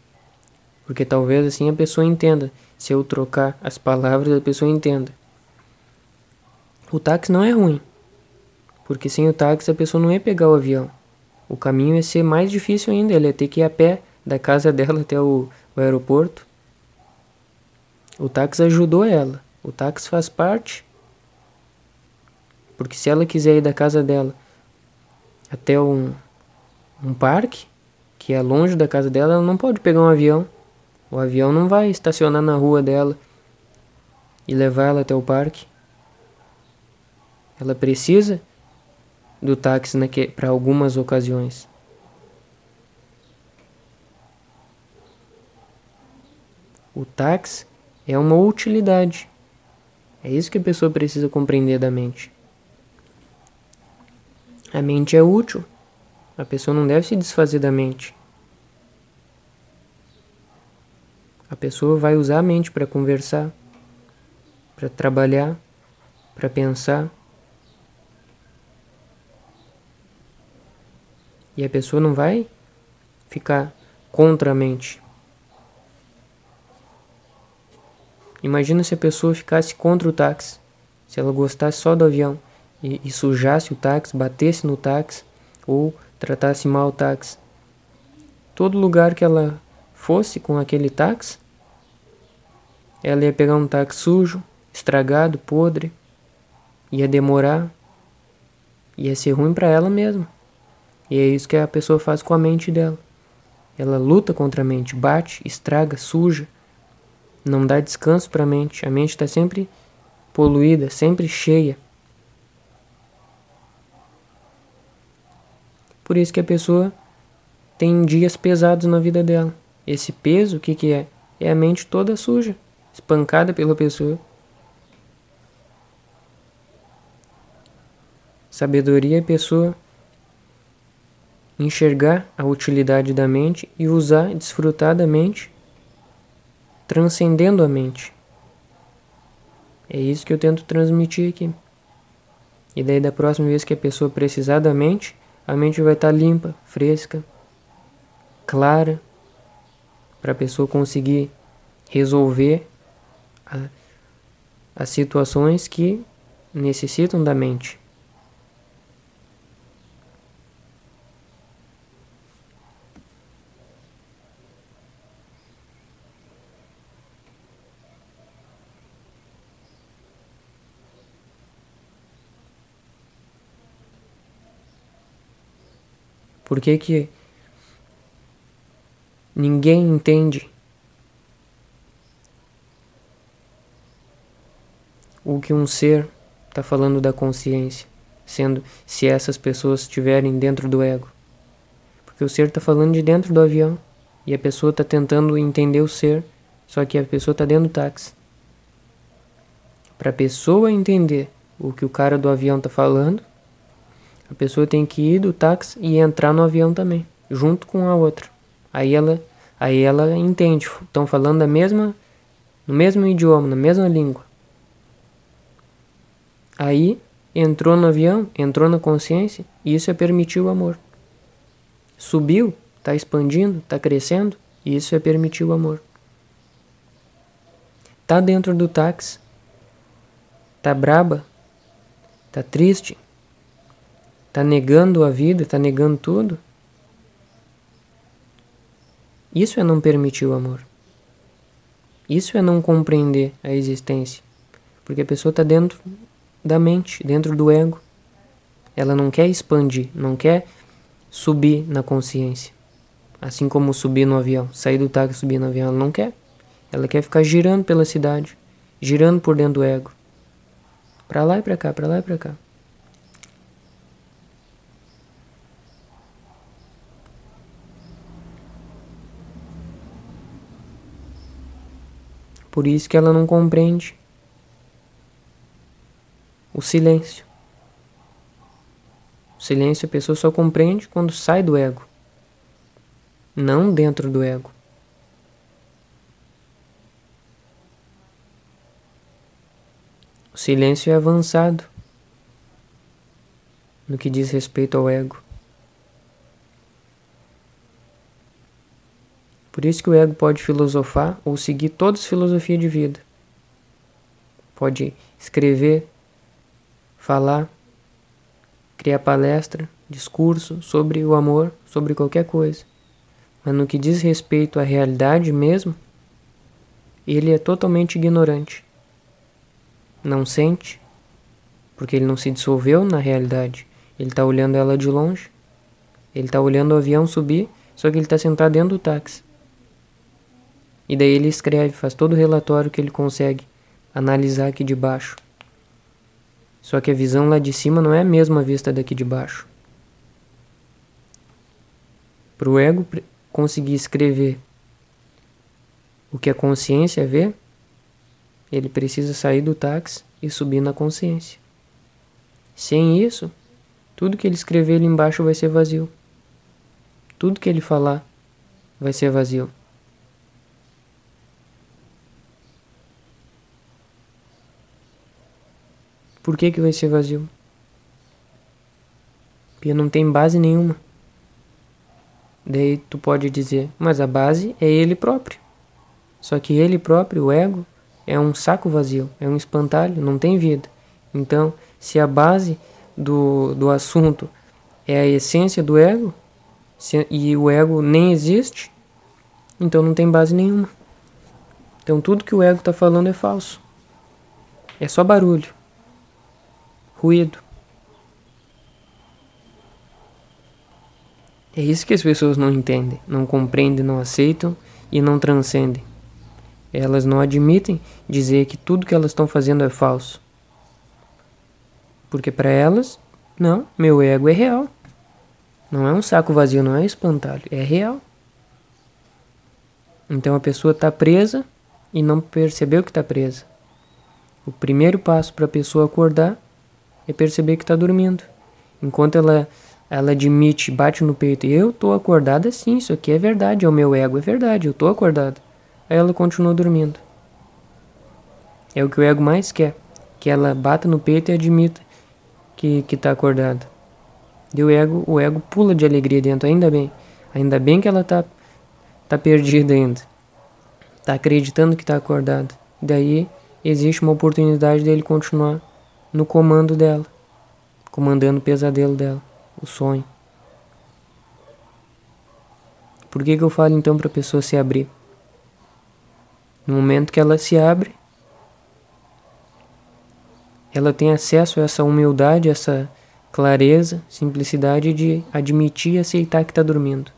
Porque talvez assim a pessoa entenda. Se eu trocar as palavras, a pessoa entenda. O táxi não é ruim. Porque sem o táxi a pessoa não ia pegar o avião. O caminho ia ser mais difícil ainda. Ela ia ter que ir a pé da casa dela até o, o aeroporto. O táxi ajudou ela. O táxi faz parte. Porque se ela quiser ir da casa dela até um, um parque, que é longe da casa dela, ela não pode pegar um avião. O avião não vai estacionar na rua dela e levar ela até o parque. Ela precisa do táxi para algumas ocasiões. O táxi é uma utilidade. É isso que a pessoa precisa compreender da mente. A mente é útil. A pessoa não deve se desfazer da mente. A pessoa vai usar a mente para conversar, para trabalhar, para pensar. E a pessoa não vai ficar contra a mente. Imagina se a pessoa ficasse contra o táxi, se ela gostasse só do avião e, e sujasse o táxi, batesse no táxi ou tratasse mal o táxi, todo lugar que ela fosse com aquele táxi, ela ia pegar um táxi sujo, estragado, podre, ia demorar, ia ser ruim para ela mesma. E é isso que a pessoa faz com a mente dela. Ela luta contra a mente, bate, estraga, suja, não dá descanso para a mente. A mente está sempre poluída, sempre cheia. Por isso que a pessoa tem dias pesados na vida dela. Esse peso, o que, que é? É a mente toda suja, espancada pela pessoa. Sabedoria é a pessoa enxergar a utilidade da mente e usar, desfrutar da mente, transcendendo a mente. É isso que eu tento transmitir aqui. E daí da próxima vez que a pessoa precisar da mente, a mente vai estar limpa, fresca, clara, para a pessoa conseguir resolver a, as situações que necessitam da mente. Por que que ninguém entende o que um ser está falando da consciência, sendo se essas pessoas estiverem dentro do ego? Porque o ser está falando de dentro do avião e a pessoa está tentando entender o ser, só que a pessoa está dentro do táxi. Para a pessoa entender o que o cara do avião está falando, a pessoa tem que ir do táxi e entrar no avião também, junto com a outra. Aí ela, aí ela entende, estão falando a mesma, no mesmo idioma, na mesma língua. Aí entrou no avião, entrou na consciência, e isso é permitir o amor. Subiu, está expandindo, está crescendo, e isso é permitir o amor. Tá dentro do táxi, tá braba, tá triste, está negando a vida, está negando tudo, isso é não permitir o amor. Isso é não compreender a existência. Porque a pessoa está dentro da mente, dentro do ego. Ela não quer expandir, não quer subir na consciência. Assim como subir no avião, sair do táxi e subir no avião, ela não quer. Ela quer ficar girando pela cidade, girando por dentro do ego. Para lá e para cá, para lá e para cá. Por isso que ela não compreende o silêncio. O silêncio a pessoa só compreende quando sai do ego, não dentro do ego. O silêncio é avançado no que diz respeito ao ego. Por isso que o ego pode filosofar ou seguir toda as filosofias de vida. Pode escrever, falar, criar palestra, discurso sobre o amor, sobre qualquer coisa. Mas no que diz respeito à realidade mesmo, ele é totalmente ignorante. Não sente, porque ele não se dissolveu na realidade. Ele está olhando ela de longe. Ele está olhando o avião subir, só que ele está sentado dentro do táxi. E daí ele escreve, faz todo o relatório que ele consegue analisar aqui de baixo. Só que a visão lá de cima não é a mesma vista daqui de baixo. Para o ego conseguir escrever o que a consciência vê, ele precisa sair do táxi e subir na consciência. Sem isso, tudo que ele escrever ali embaixo vai ser vazio. Tudo que ele falar vai ser vazio. Por que, que vai ser vazio? Porque não tem base nenhuma. Daí tu pode dizer, mas a base é ele próprio. Só que ele próprio, o ego, é um saco vazio, é um espantalho, não tem vida. Então, se a base do, do assunto é a essência do ego e o ego nem existe, então não tem base nenhuma. Então tudo que o ego está falando é falso. É só barulho, É isso que as pessoas não entendem, não compreendem, não aceitam e não transcendem. Elas não admitem dizer que tudo que elas estão fazendo é falso. Porque para elas, não, meu ego é real. Não é um saco vazio, não é espantalho, é real. Então a pessoa está presa e não percebeu que está presa. O primeiro passo para a pessoa acordar é perceber que está dormindo. Enquanto ela ela admite, bate no peito, eu tô acordada sim, isso aqui é verdade, é o meu ego, é verdade, eu tô acordada. Aí ela continua dormindo. É o que o ego mais quer, que ela bata no peito e admita que que tá acordada. E o ego, o ego pula de alegria dentro, ainda bem. Ainda bem que ela tá tá perdida ainda está acreditando que está acordado. Daí existe uma oportunidade dele continuar no comando dela, comandando o pesadelo dela, o sonho. Por que, que eu falo então para a pessoa se abrir? No momento que ela se abre, ela tem acesso a essa humildade, essa clareza, simplicidade de admitir e aceitar que está dormindo.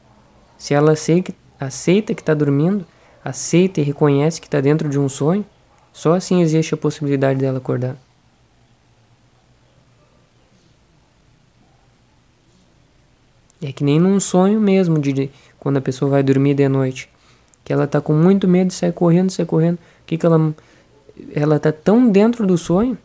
Se ela aceita que está dormindo, aceita e reconhece que está dentro de um sonho, só assim existe a possibilidade dela acordar. É que nem num sonho mesmo, de quando a pessoa vai dormir de noite, que ela está com muito medo de sair correndo, sair correndo, que que ela ela tá tão dentro do sonho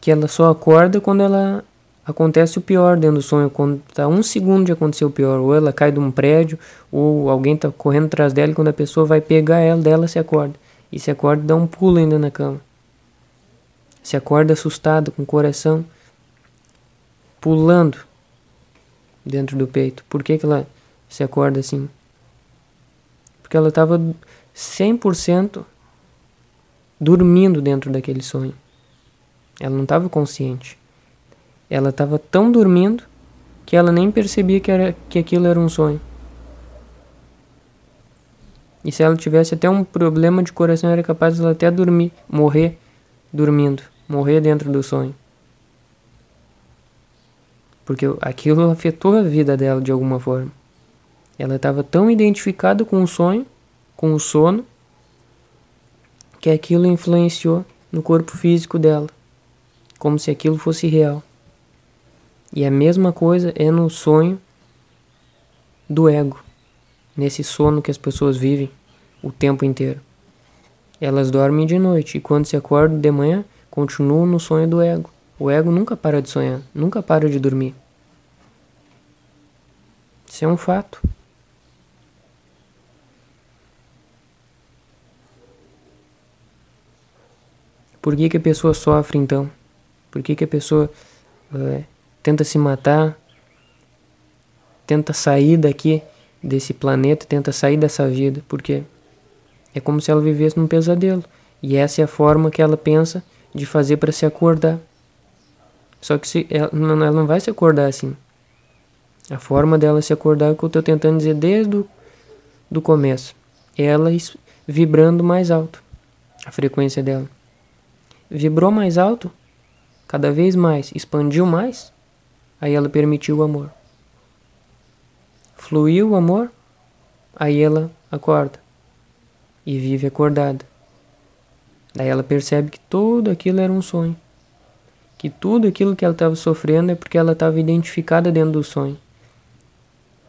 que ela só acorda quando ela acontece o pior dentro do sonho, quando está um segundo de acontecer o pior, ou ela cai de um prédio, ou alguém está correndo atrás dela e quando a pessoa vai pegar ela, dela se acorda. E se acorda dá um pulo ainda na cama. Se acorda assustada, com o coração pulando dentro do peito. Por que, que ela se acorda assim? Porque ela estava 100% dormindo dentro daquele sonho. Ela não estava consciente. Ela estava tão dormindo que ela nem percebia que, era, que aquilo era um sonho. E se ela tivesse até um problema de coração, era capaz de ela até dormir, morrer dormindo, morrer dentro do sonho. Porque aquilo afetou a vida dela de alguma forma. Ela estava tão identificada com o sonho, com o sono, que aquilo influenciou no corpo físico dela, como se aquilo fosse real. E a mesma coisa é no sonho do ego, nesse sono que as pessoas vivem o tempo inteiro. Elas dormem de noite e quando se acordam de manhã, continuam no sonho do ego. O ego nunca para de sonhar, nunca para de dormir. Isso é um fato. Por que, que a pessoa sofre então? Por que, que a pessoa é, tenta se matar, tenta sair daqui, desse planeta, tenta sair dessa vida, porque é como se ela vivesse num pesadelo. E essa é a forma que ela pensa de fazer para se acordar. Só que se, ela, não, ela não vai se acordar assim. A forma dela se acordar é o que eu estou tentando dizer desde o do começo. É ela vibrando mais alto, a frequência dela. Vibrou mais alto, cada vez mais, expandiu mais, aí ela permitiu o amor. Fluiu o amor, aí ela acorda e vive acordada. Daí ela percebe que tudo aquilo era um sonho. Que tudo aquilo que ela estava sofrendo é porque ela estava identificada dentro do sonho.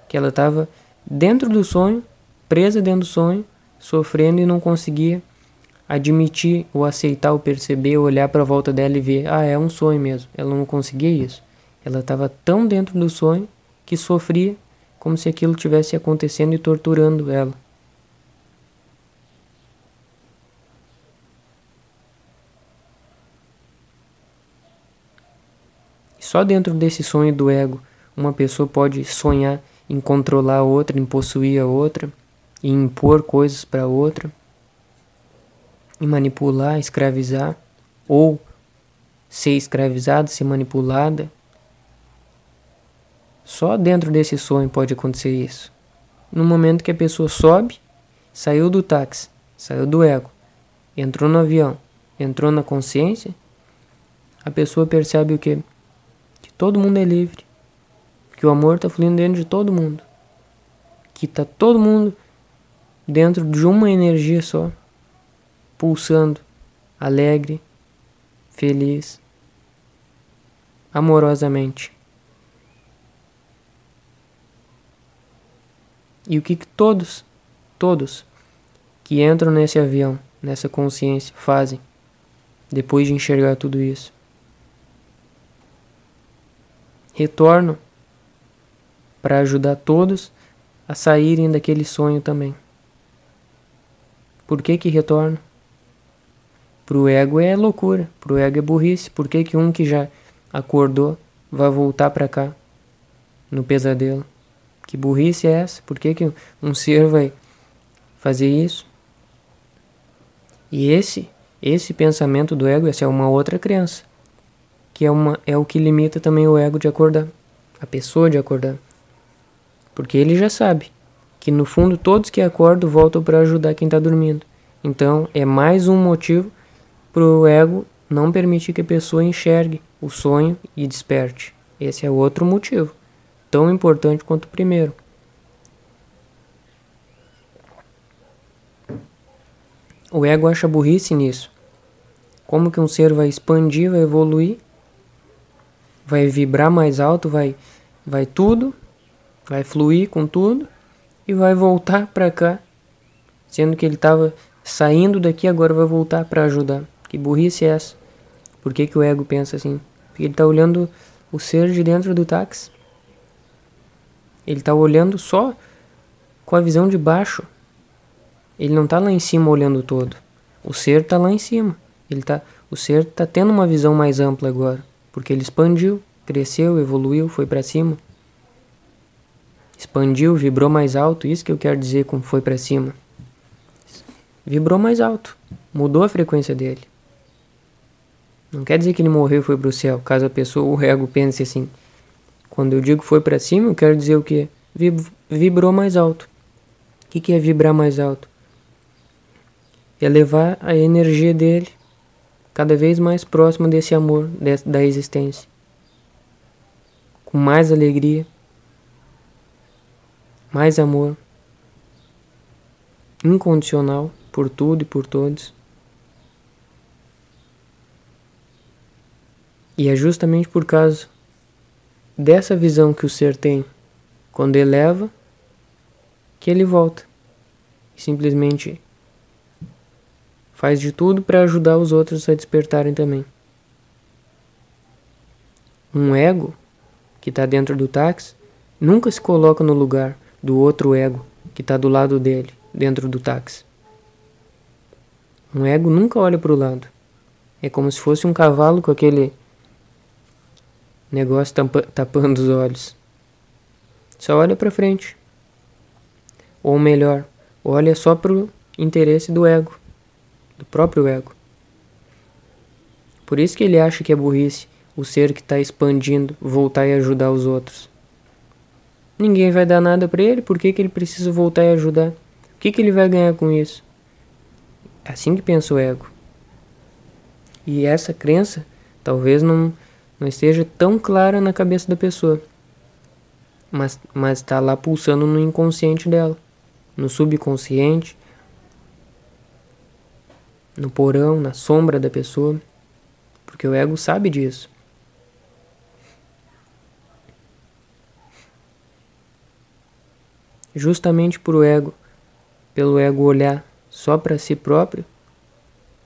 Que ela estava dentro do sonho, presa dentro do sonho, sofrendo e não conseguia admitir ou aceitar ou perceber, ou olhar para a volta dela e ver, ah, é um sonho mesmo. Ela não conseguia isso. Ela estava tão dentro do sonho que sofria como se aquilo tivesse acontecendo e torturando ela. Só dentro desse sonho do ego, uma pessoa pode sonhar em controlar a outra, em possuir a outra, em impor coisas para a outra, em manipular, escravizar, ou ser escravizada, ser manipulada. Só dentro desse sonho pode acontecer isso. No momento que a pessoa sobe, saiu do táxi, saiu do ego, entrou no avião, entrou na consciência, a pessoa percebe o? Que todo mundo é livre. Que o amor está fluindo dentro de todo mundo. Que está todo mundo dentro de uma energia só, pulsando, alegre, feliz, amorosamente. E o que, que todos, todos que entram nesse avião, nessa consciência, fazem depois de enxergar tudo isso? Retornam para ajudar todos a saírem daquele sonho também. Por que que retorna? Pro ego é loucura, pro ego é burrice. Por que que um que já acordou vai voltar para cá no pesadelo? Que burrice é essa? Por que, que um ser vai fazer isso? E esse, esse pensamento do ego, essa é uma outra crença, que é, uma, é o que limita também o ego de acordar, a pessoa de acordar. Porque ele já sabe que no fundo todos que acordam voltam para ajudar quem está dormindo. Então é mais um motivo para o ego não permitir que a pessoa enxergue o sonho e desperte. Esse é outro motivo tão importante quanto o primeiro. O ego acha burrice nisso. Como que um ser vai expandir, vai evoluir, vai vibrar mais alto, vai, vai tudo, vai fluir com tudo e vai voltar para cá, sendo que ele estava saindo daqui agora vai voltar para ajudar. Que burrice é essa? Por que, que o ego pensa assim? Porque ele está olhando o ser de dentro do táxi. Ele está olhando só com a visão de baixo. Ele não está lá em cima olhando todo. O ser está lá em cima. Ele tá, o ser está tendo uma visão mais ampla agora, porque ele expandiu, cresceu, evoluiu, foi para cima. Expandiu, vibrou mais alto, isso que eu quero dizer com foi para cima. Vibrou mais alto, mudou a frequência dele. Não quer dizer que ele morreu e foi para o céu, caso a pessoa, o ego pense assim. Quando eu digo foi para cima, eu quero dizer o que? Vibrou mais alto. O que, que é vibrar mais alto? É levar a energia dele cada vez mais próxima desse amor, da existência. Com mais alegria, mais amor, incondicional por tudo e por todos. E é justamente por causa dessa visão que o ser tem quando eleva, que ele volta simplesmente faz de tudo para ajudar os outros a despertarem também. Um ego que está dentro do táxi nunca se coloca no lugar do outro ego que está do lado dele, dentro do táxi. Um ego nunca olha para o lado. É como se fosse um cavalo com aquele negócio tampa, tapando os olhos. Só olha para frente. Ou melhor, olha só pro interesse do ego, do próprio ego. Por isso que ele acha que é burrice o ser que está expandindo voltar e ajudar os outros. Ninguém vai dar nada para ele, por que, que ele precisa voltar e ajudar? O que, que ele vai ganhar com isso? É assim que pensa o ego. E essa crença talvez não não esteja tão clara na cabeça da pessoa, mas está lá pulsando no inconsciente dela, no subconsciente, no porão, na sombra da pessoa, porque o ego sabe disso. Justamente por o ego, pelo ego olhar só para si próprio,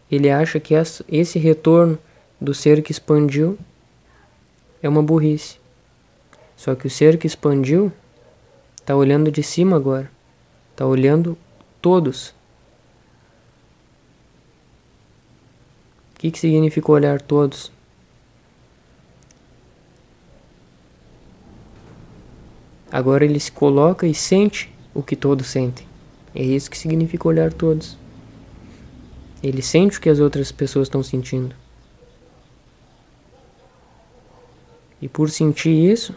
ele acha que esse retorno do ser que expandiu é uma burrice. Só que o ser que expandiu está olhando de cima agora. Está olhando todos. O que, que significa olhar todos? Agora ele se coloca e sente o que todos sentem. É isso que significa olhar todos. Ele sente o que as outras pessoas estão sentindo. E por sentir isso,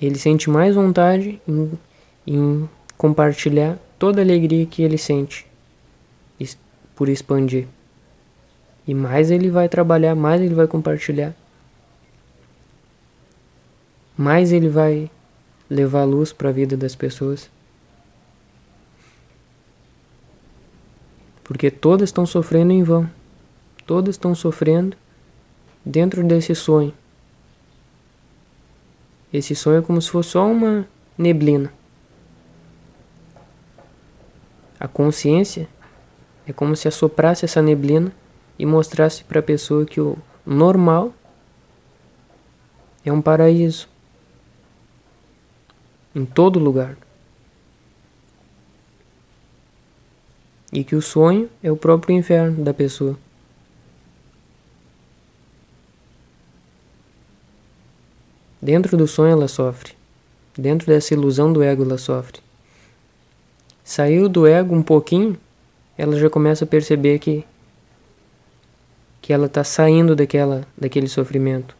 ele sente mais vontade em, em compartilhar toda a alegria que ele sente por expandir. E mais ele vai trabalhar, mais ele vai compartilhar. Mais ele vai levar luz para a vida das pessoas. Porque todas estão sofrendo em vão. Todas estão sofrendo dentro desse sonho. Esse sonho é como se fosse só uma neblina. A consciência é como se assoprasse essa neblina e mostrasse para a pessoa que o normal é um paraíso em todo lugar. E que o sonho é o próprio inferno da pessoa. Dentro do sonho ela sofre. Dentro dessa ilusão do ego ela sofre. Saiu do ego um pouquinho, ela já começa a perceber que que ela está saindo daquela daquele sofrimento.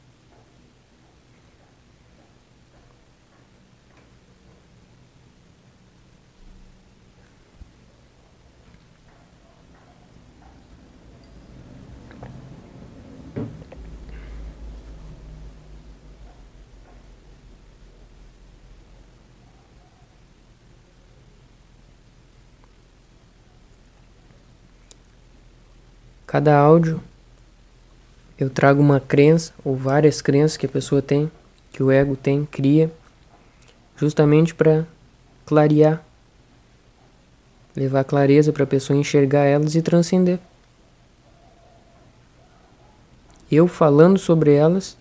Cada áudio eu trago uma crença ou várias crenças que a pessoa tem, que o ego tem, cria, justamente para clarear, levar clareza para a pessoa enxergar elas e transcender. Eu falando sobre elas,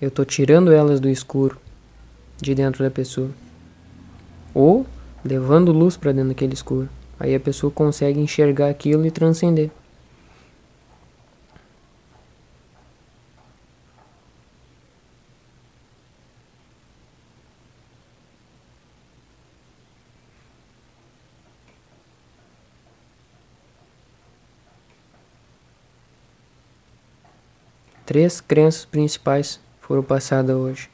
eu estou tirando elas do escuro de dentro da pessoa, ou levando luz para dentro daquele escuro. Aí a pessoa consegue enxergar aquilo e transcender. Três crenças principais foram passadas hoje.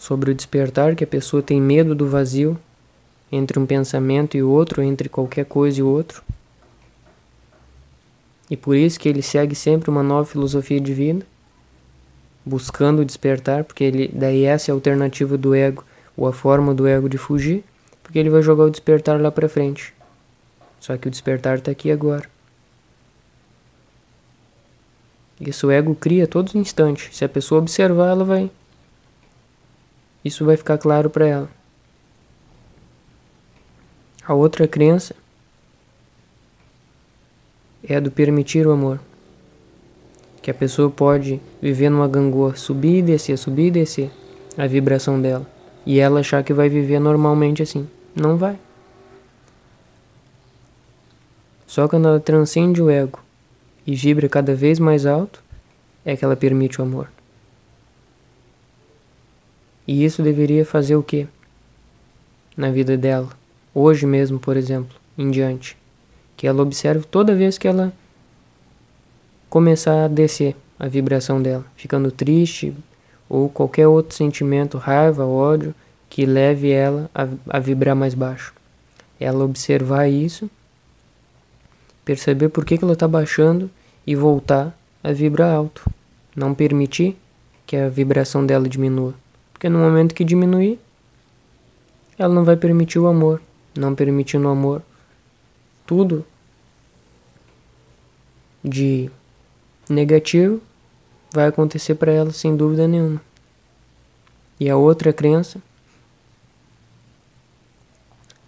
Sobre o despertar que a pessoa tem medo do vazio entre um pensamento e outro, entre qualquer coisa e outro. E por isso que ele segue sempre uma nova filosofia de vida, buscando despertar, porque ele daí essa é a alternativa do ego, ou a forma do ego de fugir, porque ele vai jogar o despertar lá para frente. Só que o despertar está aqui agora. Isso o ego cria a todos os instantes. Se a pessoa observar, ela vai isso vai ficar claro para ela. A outra crença é a do permitir o amor. Que a pessoa pode viver numa gangorra, subir e descer, subir e descer a vibração dela. E ela achar que vai viver normalmente assim. Não vai. Só quando ela transcende o ego e vibra cada vez mais alto, é que ela permite o amor. E isso deveria fazer o quê? Na vida dela, hoje mesmo, por exemplo, em diante. Que ela observe toda vez que ela começar a descer a vibração dela, ficando triste ou qualquer outro sentimento, raiva, ódio, que leve ela a, a vibrar mais baixo. Ela observar isso, perceber por que, que ela está baixando e voltar a vibrar alto. Não permitir que a vibração dela diminua. Porque no momento que diminuir, ela não vai permitir o amor. Não permitindo o amor, tudo de negativo vai acontecer para ela sem dúvida nenhuma. E a outra crença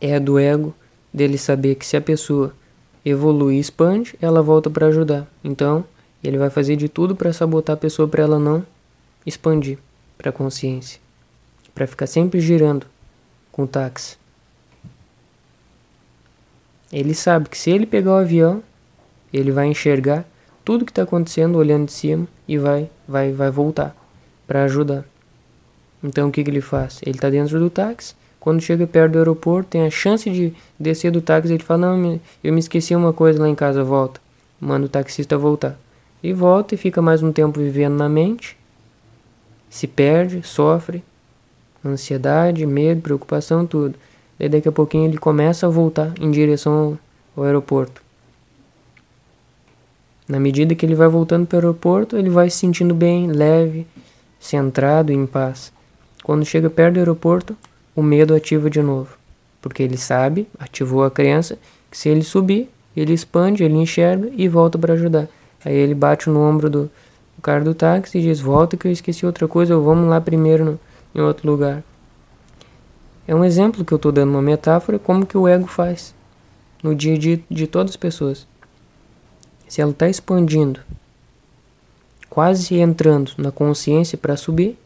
é a do ego, dele saber que se a pessoa evolui e expande, ela volta para ajudar. Então, ele vai fazer de tudo para sabotar a pessoa para ela não expandir para a consciência para ficar sempre girando com o táxi. Ele sabe que se ele pegar o avião, ele vai enxergar tudo que está acontecendo olhando de cima e vai, vai, vai voltar para ajudar. Então o que, que ele faz? Ele está dentro do táxi, Quando chega perto do aeroporto, tem a chance de descer do táxi. Ele fala: Não, eu me esqueci uma coisa lá em casa, volta. Manda o taxista voltar. E volta e fica mais um tempo vivendo na mente. Se perde, sofre. Ansiedade, medo, preocupação, tudo. Daí daqui a pouquinho ele começa a voltar em direção ao aeroporto. Na medida que ele vai voltando para o aeroporto, ele vai se sentindo bem, leve, centrado, em paz. Quando chega perto do aeroporto, o medo ativa de novo, porque ele sabe, ativou a crença, que se ele subir, ele expande, ele enxerga e volta para ajudar. Aí ele bate no ombro do, do, cara do táxi e diz: Volta que eu esqueci outra coisa, ou vamos lá primeiro no, em outro lugar. É um exemplo que eu estou dando, uma metáfora, como que o ego faz no dia a dia de todas as pessoas. Se ela está expandindo, quase entrando na consciência para subir,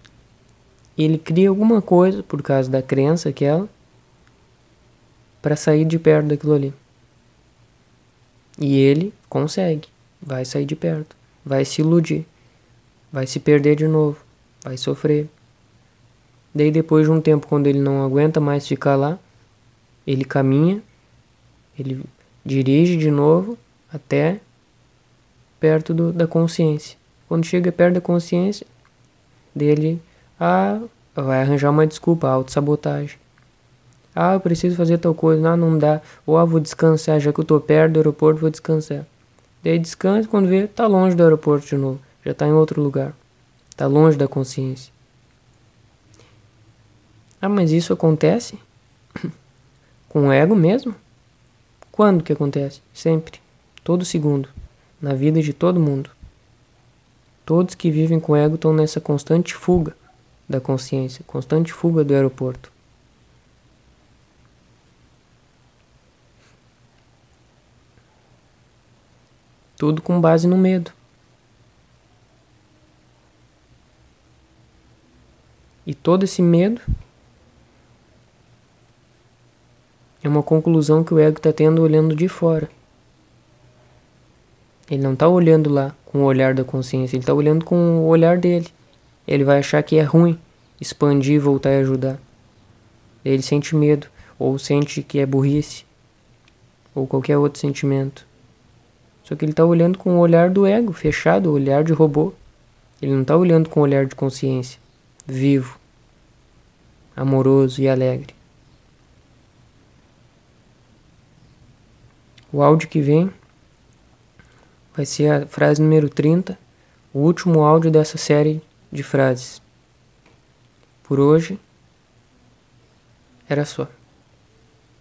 ele cria alguma coisa por causa da crença que ela para sair de perto daquilo ali. E ele consegue, vai sair de perto, vai se iludir, vai se perder de novo, vai sofrer. Daí depois de um tempo quando ele não aguenta mais ficar lá, ele caminha, ele dirige de novo até perto do, da consciência. Quando chega perto da consciência dele, ah, vai arranjar uma desculpa, autossabotagem. Ah, eu preciso fazer tal coisa, não, não dá. Ou ah, vou descansar, já que eu tô perto do aeroporto, vou descansar. Daí descansa, quando vê, tá longe do aeroporto de novo. Já tá em outro lugar. Tá longe da consciência. Ah, mas isso acontece? Com o ego mesmo? Quando que acontece? Sempre. Todo segundo. Na vida de todo mundo. Todos que vivem com o ego estão nessa constante fuga da consciência, constante fuga do aeroporto. Tudo com base no medo. E todo esse medo é uma conclusão que o ego está tendo olhando de fora. Ele não está olhando lá com o olhar da consciência, ele está olhando com o olhar dele ele vai achar que é ruim expandir e voltar a ajudar. Ele sente medo, ou sente que é burrice, ou qualquer outro sentimento. Só que ele está olhando com o olhar do ego, fechado, o olhar de robô. Ele não está olhando com o olhar de consciência, vivo, amoroso e alegre. O áudio que vem vai ser a frase número 30, o último áudio dessa série de frases. Por hoje era só.